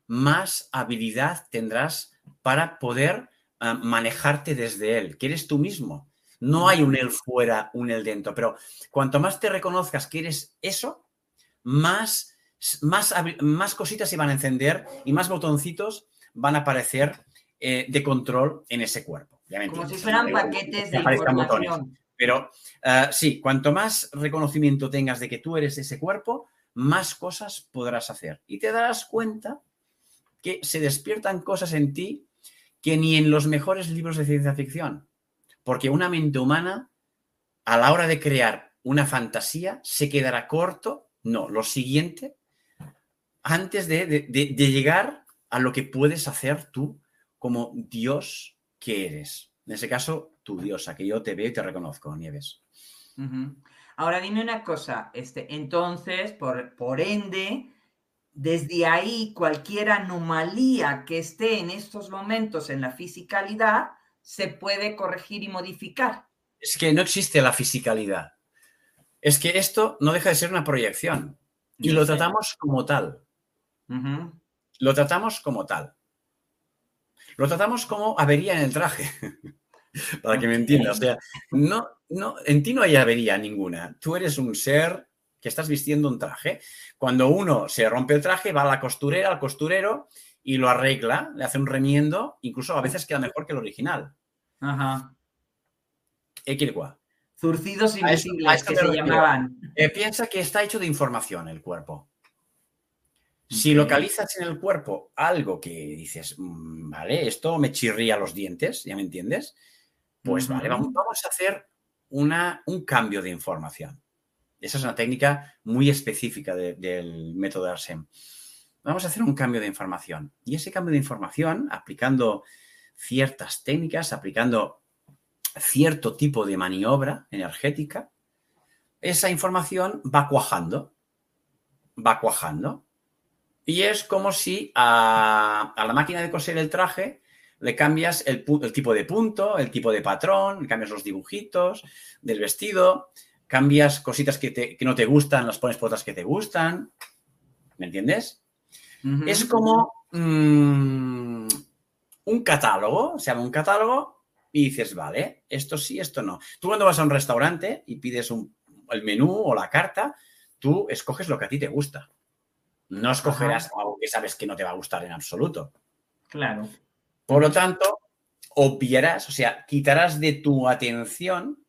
[SPEAKER 2] más habilidad tendrás para poder ah, manejarte desde él, que eres tú mismo. No hay un él fuera, un él dentro, pero cuanto más te reconozcas que eres eso, más más, más cositas se van a encender y más botoncitos van a aparecer eh, de control en ese cuerpo.
[SPEAKER 1] Como si fueran paquetes de información.
[SPEAKER 2] Pero eh, sí, cuanto más reconocimiento tengas de que tú eres ese cuerpo, más cosas podrás hacer. Y te darás cuenta que se despiertan cosas en ti que ni en los mejores libros de ciencia ficción. Porque una mente humana, a la hora de crear una fantasía, se quedará corto. No, lo siguiente, antes de, llegar a lo que puedes hacer tú como Dios que eres. En ese caso, tu diosa, que yo te veo y te reconozco, Nieves.
[SPEAKER 1] Ahora dime una cosa, este, entonces, por, por ende, desde ahí cualquier anomalía que esté en estos momentos en la fisicalidad se puede corregir y modificar.
[SPEAKER 2] Es que no existe la fisicalidad. Es que esto no deja de ser una proyección y lo tratamos como tal. Lo tratamos como tal. Lo tratamos como avería en el traje. [LAUGHS] Para que me entiendas. O sea, no, no, en ti no hay avería ninguna. Tú eres un ser que estás vistiendo un traje. Cuando uno se rompe el traje, va a la costurera, al costurero y lo arregla, le hace un remiendo, incluso a veces queda mejor que el original. Ajá. Equilqua.
[SPEAKER 1] Zurcidos invisibles que se llamaban.
[SPEAKER 2] Eh, piensa que está hecho de información el cuerpo. Si localizas en el cuerpo algo que dices, mm, vale, esto me chirría los dientes, ¿ya me entiendes? Pues vale, vamos, a hacer una, un cambio de información. Esa es una técnica muy específica del método ARSEM. Vamos a hacer un cambio de información. Y ese cambio de información, aplicando ciertas técnicas, aplicando cierto tipo de maniobra energética, esa información va cuajando, va cuajando. Y es como si a, la máquina de coser el traje le cambias el, tipo de punto, el tipo de patrón, cambias los dibujitos del vestido, cambias cositas que, no te gustan, las pones por otras que te gustan. ¿Me entiendes? Es como mm, un catálogo, se llama un catálogo y dices, vale, esto sí, esto no. Tú cuando vas a un restaurante y pides el menú o la carta, tú escoges lo que a ti te gusta. No escogerás algo que sabes que no te va a gustar en absoluto.
[SPEAKER 1] Claro.
[SPEAKER 2] Por lo tanto, obviarás, o sea, quitarás de tu atención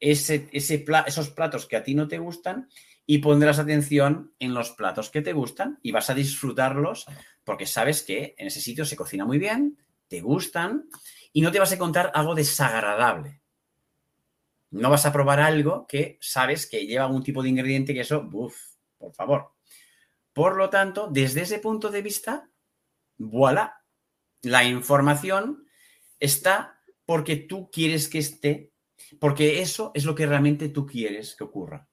[SPEAKER 2] ese, esos platos que a ti no te gustan y pondrás atención en los platos que te gustan y vas a disfrutarlos porque sabes que en ese sitio se cocina muy bien, te gustan y no te vas a encontrar algo desagradable. No vas a probar algo que sabes que lleva algún tipo de ingrediente que eso, uff, por favor. Por lo tanto, desde ese punto de vista, voilà, la información está porque tú quieres que esté, porque eso es lo que realmente tú quieres que ocurra.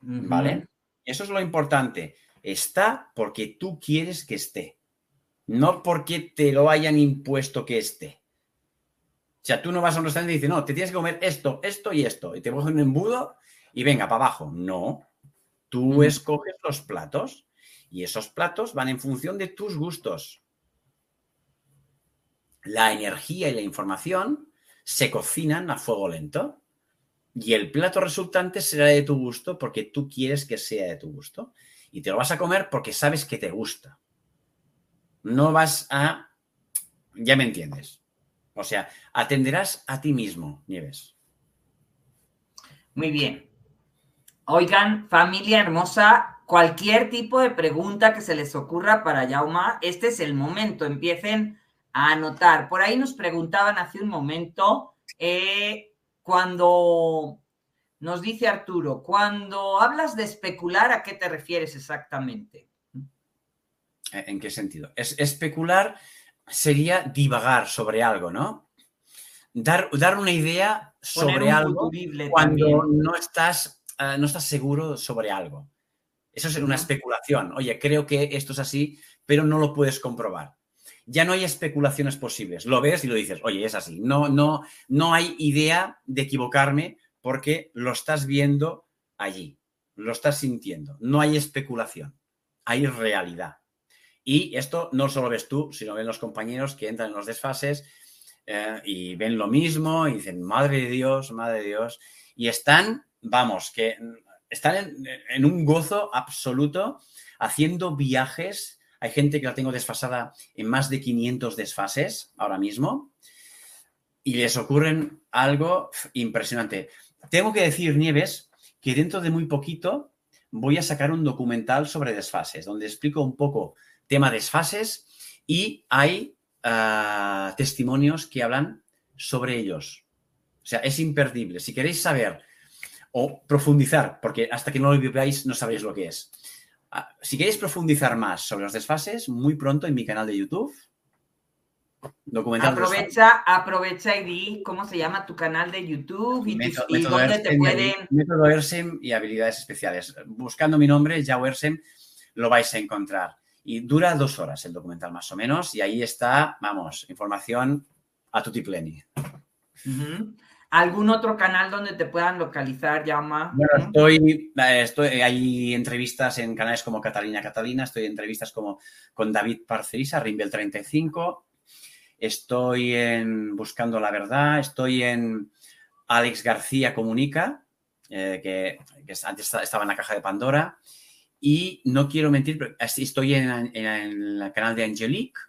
[SPEAKER 2] ¿Vale? Eso es lo importante. Está porque tú quieres que esté, no porque te lo hayan impuesto que esté. O sea, tú no vas a un restaurante y dices, no, te tienes que comer esto, esto y esto, y te coges un embudo y venga, para abajo. No, Tú escoges los platos y esos platos van en función de tus gustos. La energía y la información se cocinan a fuego lento y el plato resultante será de tu gusto porque tú quieres que sea de tu gusto y te lo vas a comer porque sabes que te gusta. No vas a... Ya me entiendes. O sea, atenderás a ti mismo, Nieves.
[SPEAKER 1] Muy bien. Oigan, familia hermosa, cualquier tipo de pregunta que se les ocurra para Yauma, este es el momento, empiecen a anotar. Por ahí nos preguntaban hace un momento, eh, cuando nos dice Arturo, cuando hablas de especular, ¿a qué te refieres exactamente?
[SPEAKER 2] ¿En qué sentido? Es, especular sería divagar sobre algo, ¿no? Dar, dar una idea sobre algo cuando no estás Ah, no estás seguro sobre algo. Eso es una especulación. Oye, creo que esto es así, pero no lo puedes comprobar. Ya no hay especulaciones posibles. Lo ves y lo dices, oye, es así. No, no, no hay idea de equivocarme porque lo estás viendo allí, lo estás sintiendo. No hay especulación, hay realidad. Y esto no solo ves tú, sino ven los compañeros que entran en los desfases eh, y ven lo mismo y dicen, madre de Dios, madre de Dios, y están vamos, que están en, un gozo absoluto haciendo viajes. Hay gente que la tengo desfasada en más de 500 desfases ahora mismo y les ocurren algo impresionante. Tengo que decir, Nieves, que dentro de muy poquito voy a sacar un documental sobre desfases, donde explico un poco tema desfases y hay ah, testimonios que hablan sobre ellos. O sea, es imperdible. Si queréis saber o profundizar, porque hasta que no lo viváis no sabéis lo que es. Ah, si queréis profundizar más sobre los desfases, muy pronto en mi canal de YouTube.
[SPEAKER 1] Documental aprovecha, aprovecha y di cómo se llama tu canal de YouTube y, dónde te pueden.
[SPEAKER 2] Método ERSEM y habilidades especiales. Buscando mi nombre, Yao ERSEM, lo vais a encontrar. Y dura dos horas el documental más o menos. Y ahí está, vamos, información a tutti pleni.
[SPEAKER 1] ¿Algún otro canal donde te puedan localizar, Llama?
[SPEAKER 2] Bueno, estoy, eh, estoy, hay entrevistas en canales como Catalina Catalina, estoy en entrevistas como con David Parcerisa, Rimbel 35, estoy en Buscando la Verdad, estoy en Alex García Comunica, eh, que, antes estaba en la caja de Pandora, y no quiero mentir, pero estoy en, en el canal de Angelique,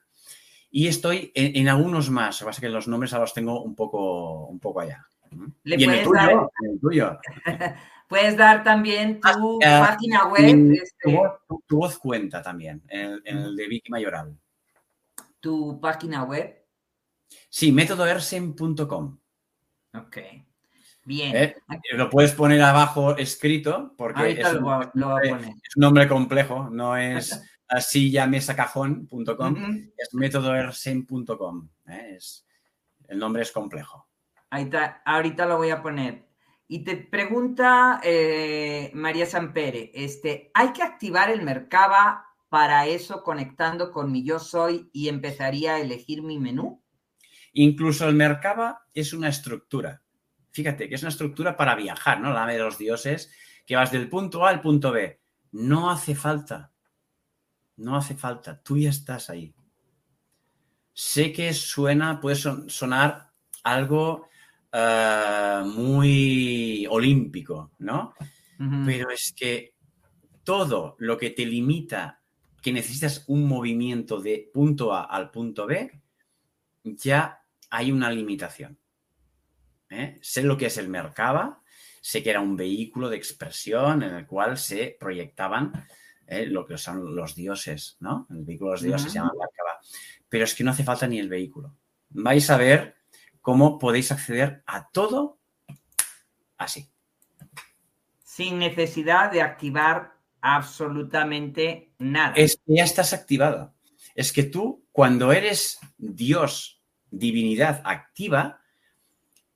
[SPEAKER 2] y estoy en, algunos más. Lo que pasa es que los nombres ahora los tengo un poco, un poco allá.
[SPEAKER 1] y en el tuyo, [LAUGHS] puedes dar también tu ah, página web.
[SPEAKER 2] Este tu, voz, cuenta también, en, el de Vicky Mayoral.
[SPEAKER 1] ¿Tu página web?
[SPEAKER 2] Sí, métodoersen.com.
[SPEAKER 1] Ok. Bien.
[SPEAKER 2] Eh, lo puedes poner abajo escrito porque es, un, es un nombre complejo, no es [LAUGHS] así llamesacajón.com, es métodoersen.com. ¿eh? Es, el nombre es complejo.
[SPEAKER 1] Ahí está, ahorita lo voy a poner. Y te pregunta eh, María Sampere, este, ¿hay que activar el Mercaba para eso conectando con mi yo soy y empezaría a elegir mi menú?
[SPEAKER 2] Incluso el Mercaba es una estructura. Fíjate que es una estructura para viajar, ¿no? La de los dioses, que vas del punto A al punto B. No hace falta no hace falta, tú ya estás ahí. Sé que suena, puede sonar algo eh, muy olímpico, ¿no? Pero es que todo lo que te limita, que necesitas un movimiento de punto A al punto B, ya hay una limitación. ¿Eh? Sé lo que es el Mercaba, sé que era un vehículo de expresión en el cual se proyectaban ¿eh? lo que son los dioses, ¿no? El vehículo de los dioses se llama Merkaba. Pero es que no hace falta ni el vehículo. Vais a ver cómo podéis acceder a todo así.
[SPEAKER 1] Sin necesidad de activar absolutamente nada.
[SPEAKER 2] Es que ya estás activado. Es que tú, cuando eres Dios, divinidad activa,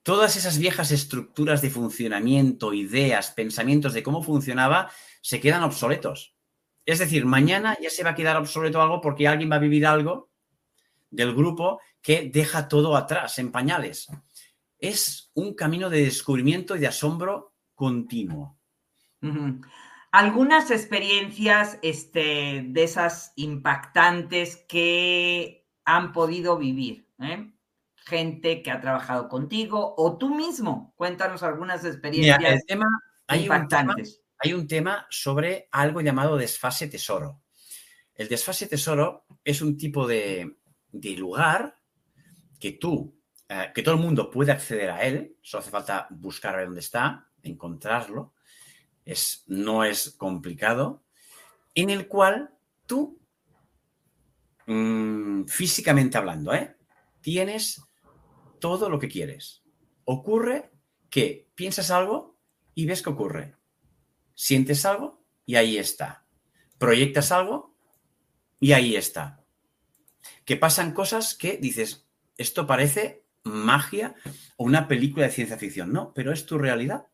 [SPEAKER 2] todas esas viejas estructuras de funcionamiento, ideas, pensamientos de cómo funcionaba, se quedan obsoletos. Es decir, mañana ya se va a quedar obsoleto algo porque alguien va a vivir algo del grupo que deja todo atrás, en pañales. Es un camino de descubrimiento y de asombro continuo.
[SPEAKER 1] Algunas experiencias este, de esas impactantes que han podido vivir. ¿eh? Gente que ha trabajado contigo o tú mismo. Cuéntanos algunas experiencias impactantes
[SPEAKER 2] hay un tema sobre algo llamado desfase tesoro. El desfase tesoro es un tipo de, lugar que tú, eh, que todo el mundo puede acceder a él, solo hace falta buscar a dónde está, encontrarlo, es, no es complicado, en el cual tú, mm, físicamente hablando, ¿eh? tienes todo lo que quieres. Ocurre que piensas algo y ves que ocurre. Sientes algo y ahí está. Proyectas algo y ahí está. Que pasan cosas que dices, esto parece magia o una película de ciencia ficción. No, pero es tu realidad.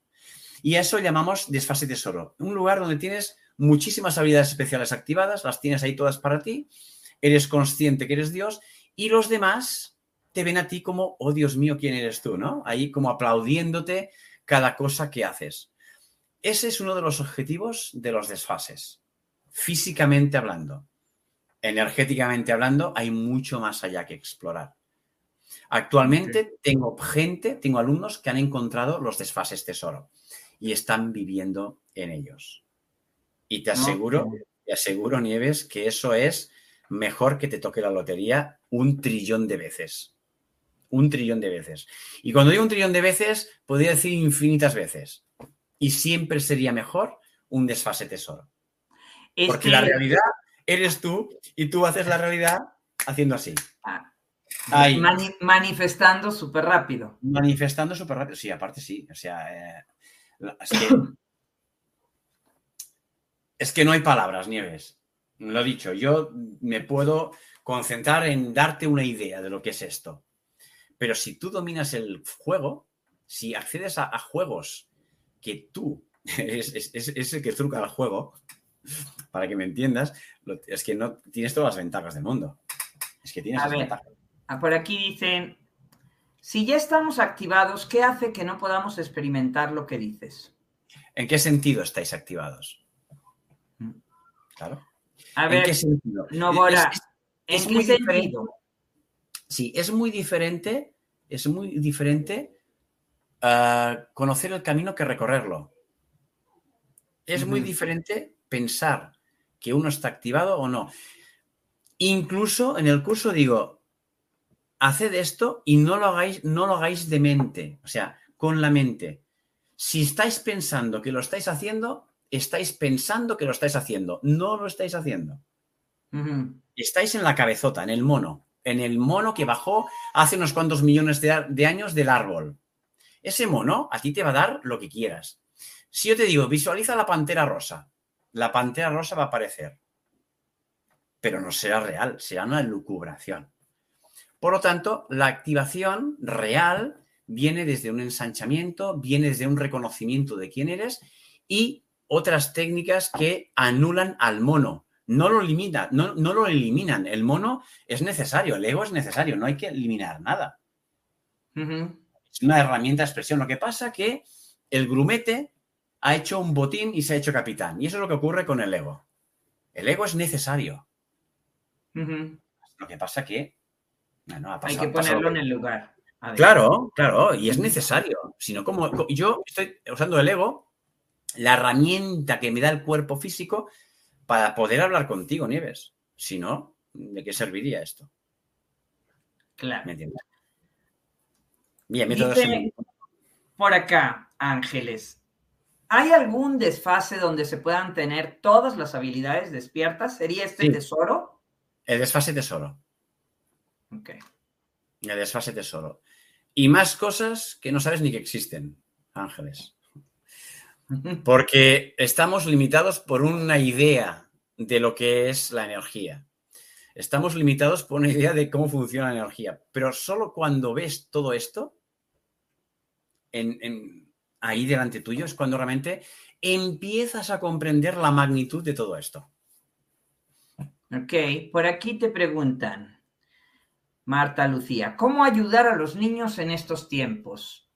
[SPEAKER 2] Y a eso llamamos desfase tesoro. Un lugar donde tienes muchísimas habilidades especiales activadas, las tienes ahí todas para ti, eres consciente que eres Dios y los demás te ven a ti como, oh Dios mío, ¿quién eres tú? ¿No? Ahí como aplaudiéndote cada cosa que haces. Ese es uno de los objetivos de los desfases, físicamente hablando. Energéticamente hablando, hay mucho más allá que explorar. Actualmente tengo gente, tengo alumnos que han encontrado los desfases tesoro. y están viviendo en ellos. Y te aseguro, te aseguro, Nieves, que eso es mejor que te toque la lotería un trillón de veces. Un trillón de veces. Y cuando digo un trillón de veces, podría decir infinitas veces. Y siempre sería mejor un desfase tesoro. Porque la realidad eres tú y tú haces la realidad haciendo así. Ah,
[SPEAKER 1] manifestando súper rápido.
[SPEAKER 2] Manifestando súper rápido, sí, aparte sí. O sea, eh, [COUGHS] es que no hay palabras, Nieves. Lo he dicho, yo me puedo concentrar en darte una idea de lo que es esto. Pero si tú dominas el juego, si accedes a, juegos que tú [LAUGHS] es, es, el que truca al juego, para que me entiendas, es que no tienes todas las ventajas del mundo. Es que tienes las ventajas.
[SPEAKER 1] Ah, por aquí dicen, si ya estamos activados, ¿qué hace que no podamos experimentar lo que dices?
[SPEAKER 2] ¿En qué sentido estáis activados? Mm. Claro.
[SPEAKER 1] A ver, ¿En qué sentido? No, Bora, es, muy sentido?
[SPEAKER 2] Sí, es muy diferente, es muy diferente ah, conocer el camino que recorrerlo. Es muy diferente pensar que uno está activado o no. Incluso en el curso digo, haced esto y no lo hagáis, no lo hagáis de mente, o sea, con la mente. Si estáis pensando que lo estáis haciendo, estáis pensando que lo estáis haciendo, no lo estáis haciendo. Estáis en la cabezota, en el mono, en el mono que bajó hace unos cuantos millones de, años del árbol. Ese mono a ti te va a dar lo que quieras. Si yo te digo, visualiza la pantera rosa, la pantera rosa va a aparecer, pero no será real, será una lucubración. Por lo tanto, la activación real viene desde un ensanchamiento, viene desde un reconocimiento de quién eres y otras técnicas que anulan al mono. No lo, limita, no, lo eliminan. El mono es necesario, el ego es necesario, no hay que eliminar nada. Es una herramienta de expresión. Lo que pasa es que el grumete ha hecho un botín y se ha hecho capitán. Y eso es lo que ocurre con el ego. El ego es necesario. Lo que pasa que
[SPEAKER 1] hay que ponerlo en el lugar.
[SPEAKER 2] Claro, claro, y es necesario. Sino como yo estoy usando el ego, la herramienta que me da el cuerpo físico para poder hablar contigo, Nieves. Si no, ¿de qué serviría esto?
[SPEAKER 1] Claro. ¿Me
[SPEAKER 2] entiendes?
[SPEAKER 1] Bien, Dice, Por acá, Ángeles. ¿Hay algún desfase donde se puedan tener todas las habilidades despiertas? ¿Sería este tesoro?
[SPEAKER 2] El desfase tesoro. Ok. El desfase tesoro. Y más cosas que no sabes ni que existen, Ángeles. Porque estamos limitados por una idea de lo que es la energía. Estamos limitados por una idea de cómo funciona la energía. Pero solo cuando ves todo esto, ahí delante tuyo, es cuando realmente empiezas a comprender la magnitud de todo esto.
[SPEAKER 1] Ok, por aquí te preguntan, Marta Lucía, ¿cómo ayudar a los niños en estos tiempos?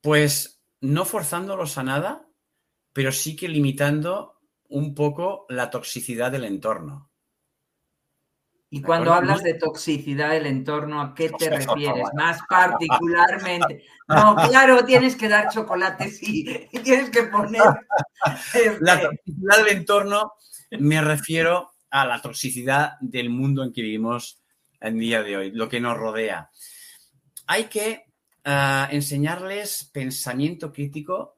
[SPEAKER 2] Pues no forzándolos a nada, pero sí que limitando un poco la toxicidad del entorno.
[SPEAKER 1] Y cuando hablas de toxicidad del entorno, ¿a qué te refieres? Más particularmente. No, claro, tienes que dar chocolate, sí, tienes que poner.
[SPEAKER 2] La este toxicidad del entorno me refiero a la toxicidad del mundo en que vivimos en día de hoy, lo que nos rodea. Hay que ah, enseñarles pensamiento crítico,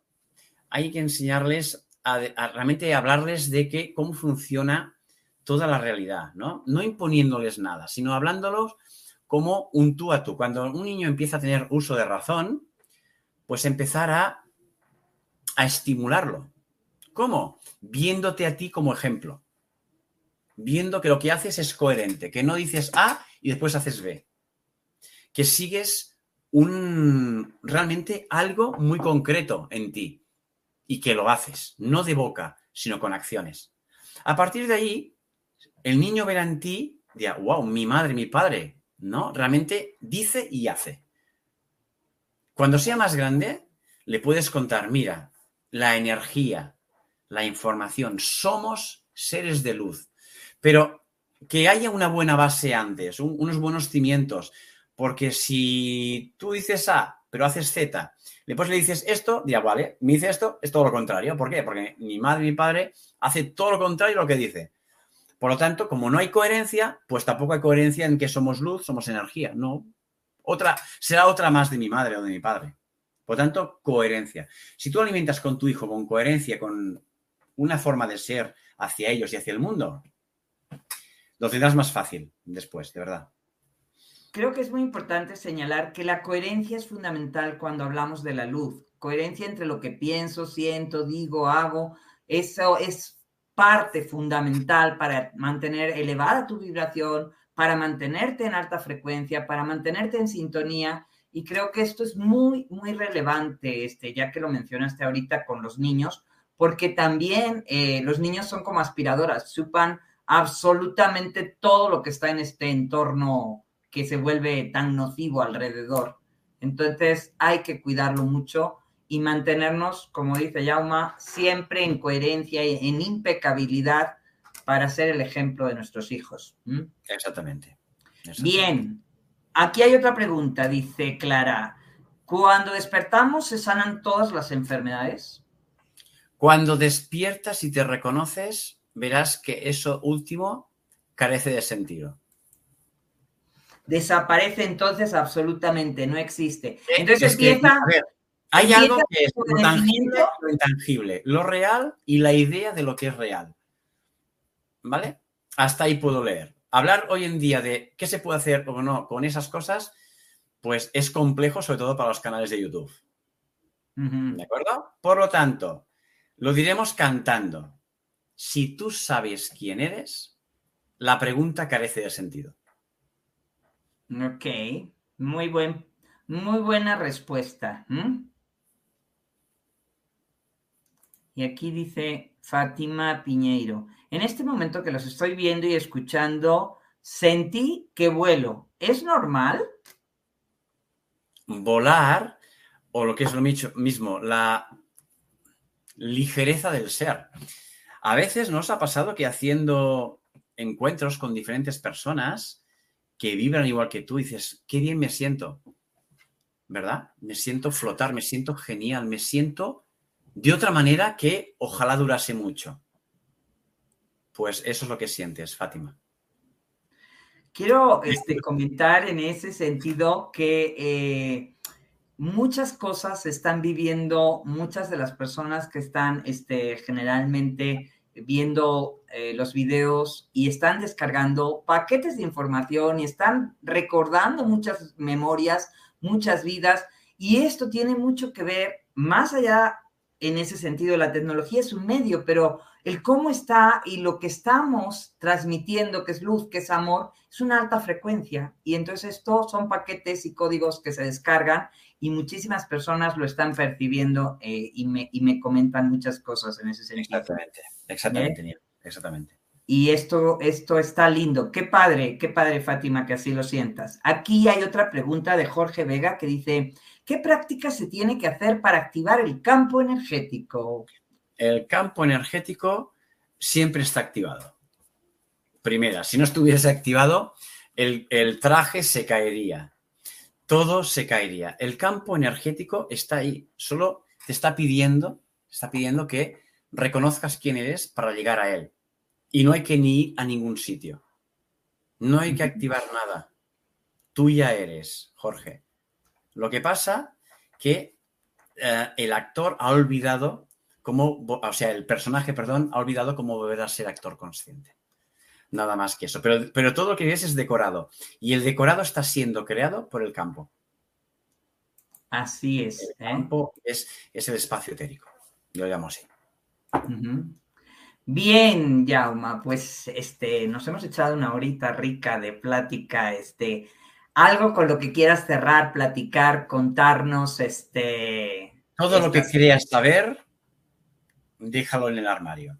[SPEAKER 2] hay que enseñarles a, realmente hablarles de que, cómo funciona toda la realidad, ¿no? No imponiéndoles nada, sino hablándolos como un tú a tú. Cuando un niño empieza a tener uso de razón, pues empezar a, a estimularlo. ¿Cómo? Viéndote a ti como ejemplo. Viendo que lo que haces es coherente, que no dices A y después haces B. Que sigues un realmente algo muy concreto en ti y que lo haces, no de boca, sino con acciones. A partir de ahí, el niño verá en ti, dirá, wow, mi madre, mi padre, ¿no? Realmente dice y hace. Cuando sea más grande, le puedes contar, mira, la energía, la información, somos seres de luz. Pero que haya una buena base antes, unos buenos cimientos, porque si tú dices A pero haces Z. Después le dices esto, dirá, vale, me dice esto, es todo lo contrario. ¿Por qué? Porque mi madre y mi padre hace todo lo contrario a lo que dice. Por lo tanto, como no hay coherencia, pues tampoco hay coherencia en que somos luz, somos energía. No. Otra, será otra más de mi madre o de mi padre. Por lo tanto, coherencia. Si tú alimentas con tu hijo con coherencia, con una forma de ser hacia ellos y hacia el mundo, lo tendrás más fácil después, de verdad.
[SPEAKER 1] Creo que es muy importante señalar que la coherencia es fundamental cuando hablamos de la luz. Coherencia entre lo que pienso, siento, digo, hago. Eso es parte fundamental para mantener elevada tu vibración, para mantenerte en alta frecuencia, para mantenerte en sintonía. Y creo que esto es muy, muy relevante, este, ya que lo mencionaste ahorita con los niños, porque también eh, los niños son como aspiradoras, chupan absolutamente todo lo que está en este entorno que se vuelve tan nocivo alrededor. Entonces hay que cuidarlo mucho y mantenernos, como dice Yauma, siempre en coherencia y en impecabilidad para ser el ejemplo de nuestros hijos.
[SPEAKER 2] Exactamente.
[SPEAKER 1] Bien, aquí hay otra pregunta, dice Clara. ¿Cuando despertamos se sanan todas las enfermedades?
[SPEAKER 2] Cuando despiertas y te reconoces, verás que eso último carece de sentido.
[SPEAKER 1] Desaparece entonces absolutamente, no existe. Entonces empieza...
[SPEAKER 2] hay algo que es lo tangible y lo intangible, lo real y la idea de lo que es real. ¿Vale? Hasta ahí puedo leer. Hablar hoy en día de qué se puede hacer o no con esas cosas, pues es complejo, sobre todo para los canales de YouTube. ¿De acuerdo? Por lo tanto, lo diremos cantando. Si tú sabes quién eres, la pregunta carece de sentido.
[SPEAKER 1] Ok, muy, buen, muy buena respuesta. Y aquí dice Fátima Piñeiro, en este momento que los estoy viendo y escuchando, sentí que vuelo. ¿Es normal?
[SPEAKER 2] Volar, o lo que es lo mismo, la ligereza del ser. A veces nos ha pasado que haciendo encuentros con diferentes personas que vibran igual que tú, dices, qué bien me siento, ¿verdad? Me siento flotar, me siento genial, me siento de otra manera que ojalá durase mucho. Pues eso es lo que sientes, Fátima.
[SPEAKER 1] Quiero este, comentar en ese sentido que eh, muchas cosas se están viviendo, muchas de las personas que están este, generalmente viendo eh, los videos y están descargando paquetes de información y están recordando muchas memorias, muchas vidas. Y esto tiene mucho que ver, más allá en ese sentido, la tecnología es un medio, pero el cómo está y lo que estamos transmitiendo, que es luz, que es amor, es una alta frecuencia. Y entonces estos son paquetes y códigos que se descargan y muchísimas personas lo están percibiendo eh, y, me, y, me, comentan muchas cosas en ese sentido.
[SPEAKER 2] Exactamente, exactamente, ¿Eh? exactamente.
[SPEAKER 1] Y esto, esto está lindo. Qué padre, qué padre, Fátima, que así lo sientas. Aquí hay otra pregunta de Jorge Vega que dice, ¿qué práctica se tiene que hacer para activar el campo energético?
[SPEAKER 2] El campo energético siempre está activado. Primera, si no estuviese activado, el, el traje se caería todo se caería. El campo energético está ahí, solo te está pidiendo, está pidiendo que reconozcas quién eres para llegar a él. Y no hay que ni ir a ningún sitio. No hay que activar nada. Tú ya eres, Jorge. Lo que pasa que eh, el actor ha olvidado cómo, o sea, el personaje, perdón, ha olvidado cómo volver a ser actor consciente nada más que eso. Pero, pero todo lo que ves es decorado. Y el decorado está siendo creado por el campo.
[SPEAKER 1] Así es.
[SPEAKER 2] El ¿eh? campo es, es, el espacio etérico. Yo lo llamo así.
[SPEAKER 1] Bien, Jauma, pues este, nos hemos echado una horita rica de plática, este, algo con lo que quieras cerrar, platicar, contarnos, este.
[SPEAKER 2] Todo lo que querías saber, déjalo en el armario.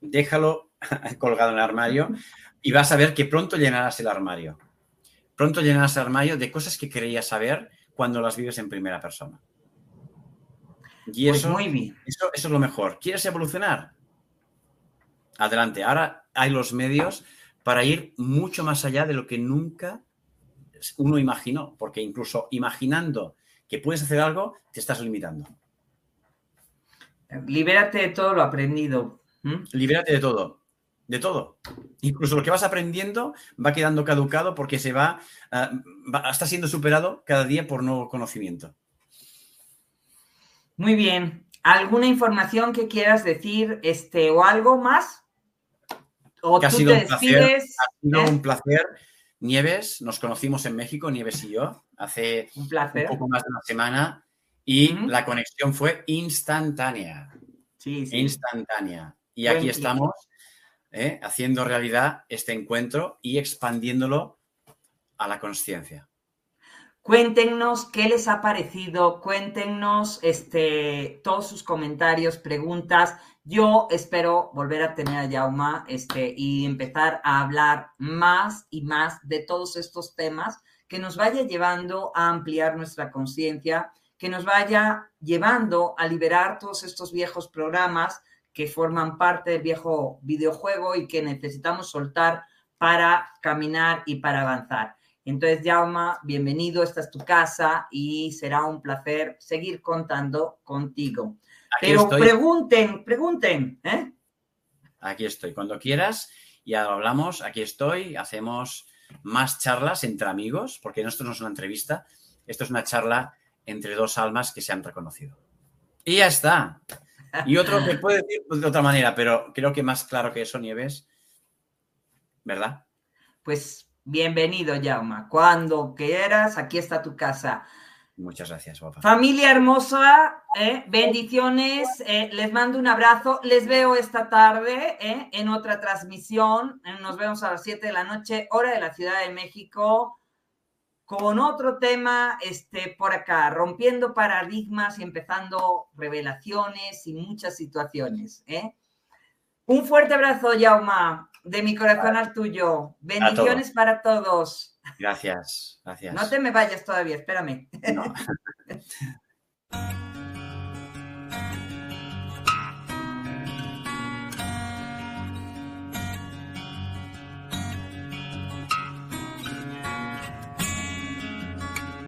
[SPEAKER 2] Déjalo [LAUGHS] colgado en el armario y vas a ver que pronto llenarás el armario. Pronto llenarás el armario de cosas que querías saber cuando las vives en primera persona. Y pues eso, muy bien. Eso, eso es lo mejor. ¿Quieres evolucionar? Adelante. Ahora hay los medios para ir mucho más allá de lo que nunca uno imaginó, porque incluso imaginando que puedes hacer algo, te estás limitando.
[SPEAKER 1] Libérate de todo lo aprendido.
[SPEAKER 2] Libérate de todo. De todo. Incluso lo que vas aprendiendo va quedando caducado porque se va, ah, está siendo superado cada día por nuevo conocimiento.
[SPEAKER 1] Muy bien. ¿Alguna información que quieras decir este, o algo más?
[SPEAKER 2] ¿O ha sido, un placer, ha sido un placer. Nieves, nos conocimos en México, Nieves y yo, hace un, poco más de una semana y la conexión fue instantánea. Sí, sí. Instantánea. Y aquí estamos ¿eh? haciendo realidad este encuentro y expandiéndolo a la conciencia.
[SPEAKER 1] Cuéntenos qué les ha parecido, cuéntenos este, todos sus comentarios, preguntas. Yo espero volver a tener a Yauma este, y empezar a hablar más y más de todos estos temas que nos vaya llevando a ampliar nuestra conciencia, que nos vaya llevando a liberar todos estos viejos programas que forman parte del viejo videojuego y que necesitamos soltar para caminar y para avanzar. Entonces, Jauma, bienvenido, esta es tu casa y será un placer seguir contando contigo. Pero pregunten, pregunten. ¿eh?
[SPEAKER 2] Aquí estoy, cuando quieras, ya hablamos, aquí estoy, hacemos más charlas entre amigos, porque esto no es una entrevista, esto es una charla entre dos almas que se han reconocido. Y ya está. Y otro que puede decir de otra manera, pero creo que más claro que eso, Nieves, ¿verdad?
[SPEAKER 1] Pues Bienvenido, Jauma. Cuando quieras, aquí está tu casa.
[SPEAKER 2] Muchas gracias, papá.
[SPEAKER 1] Familia hermosa, ¿eh? bendiciones. Eh, les mando un abrazo. Les veo esta tarde ¿eh? en otra transmisión. Nos vemos a las 7 de la noche, hora de la Ciudad de México, con otro tema este, por acá, rompiendo paradigmas y empezando revelaciones y muchas situaciones. Un fuerte abrazo, Jauma. De mi corazón al tuyo. Bendiciones para todos.
[SPEAKER 2] Gracias, gracias.
[SPEAKER 1] No te me vayas todavía, espérame. [LAUGHS]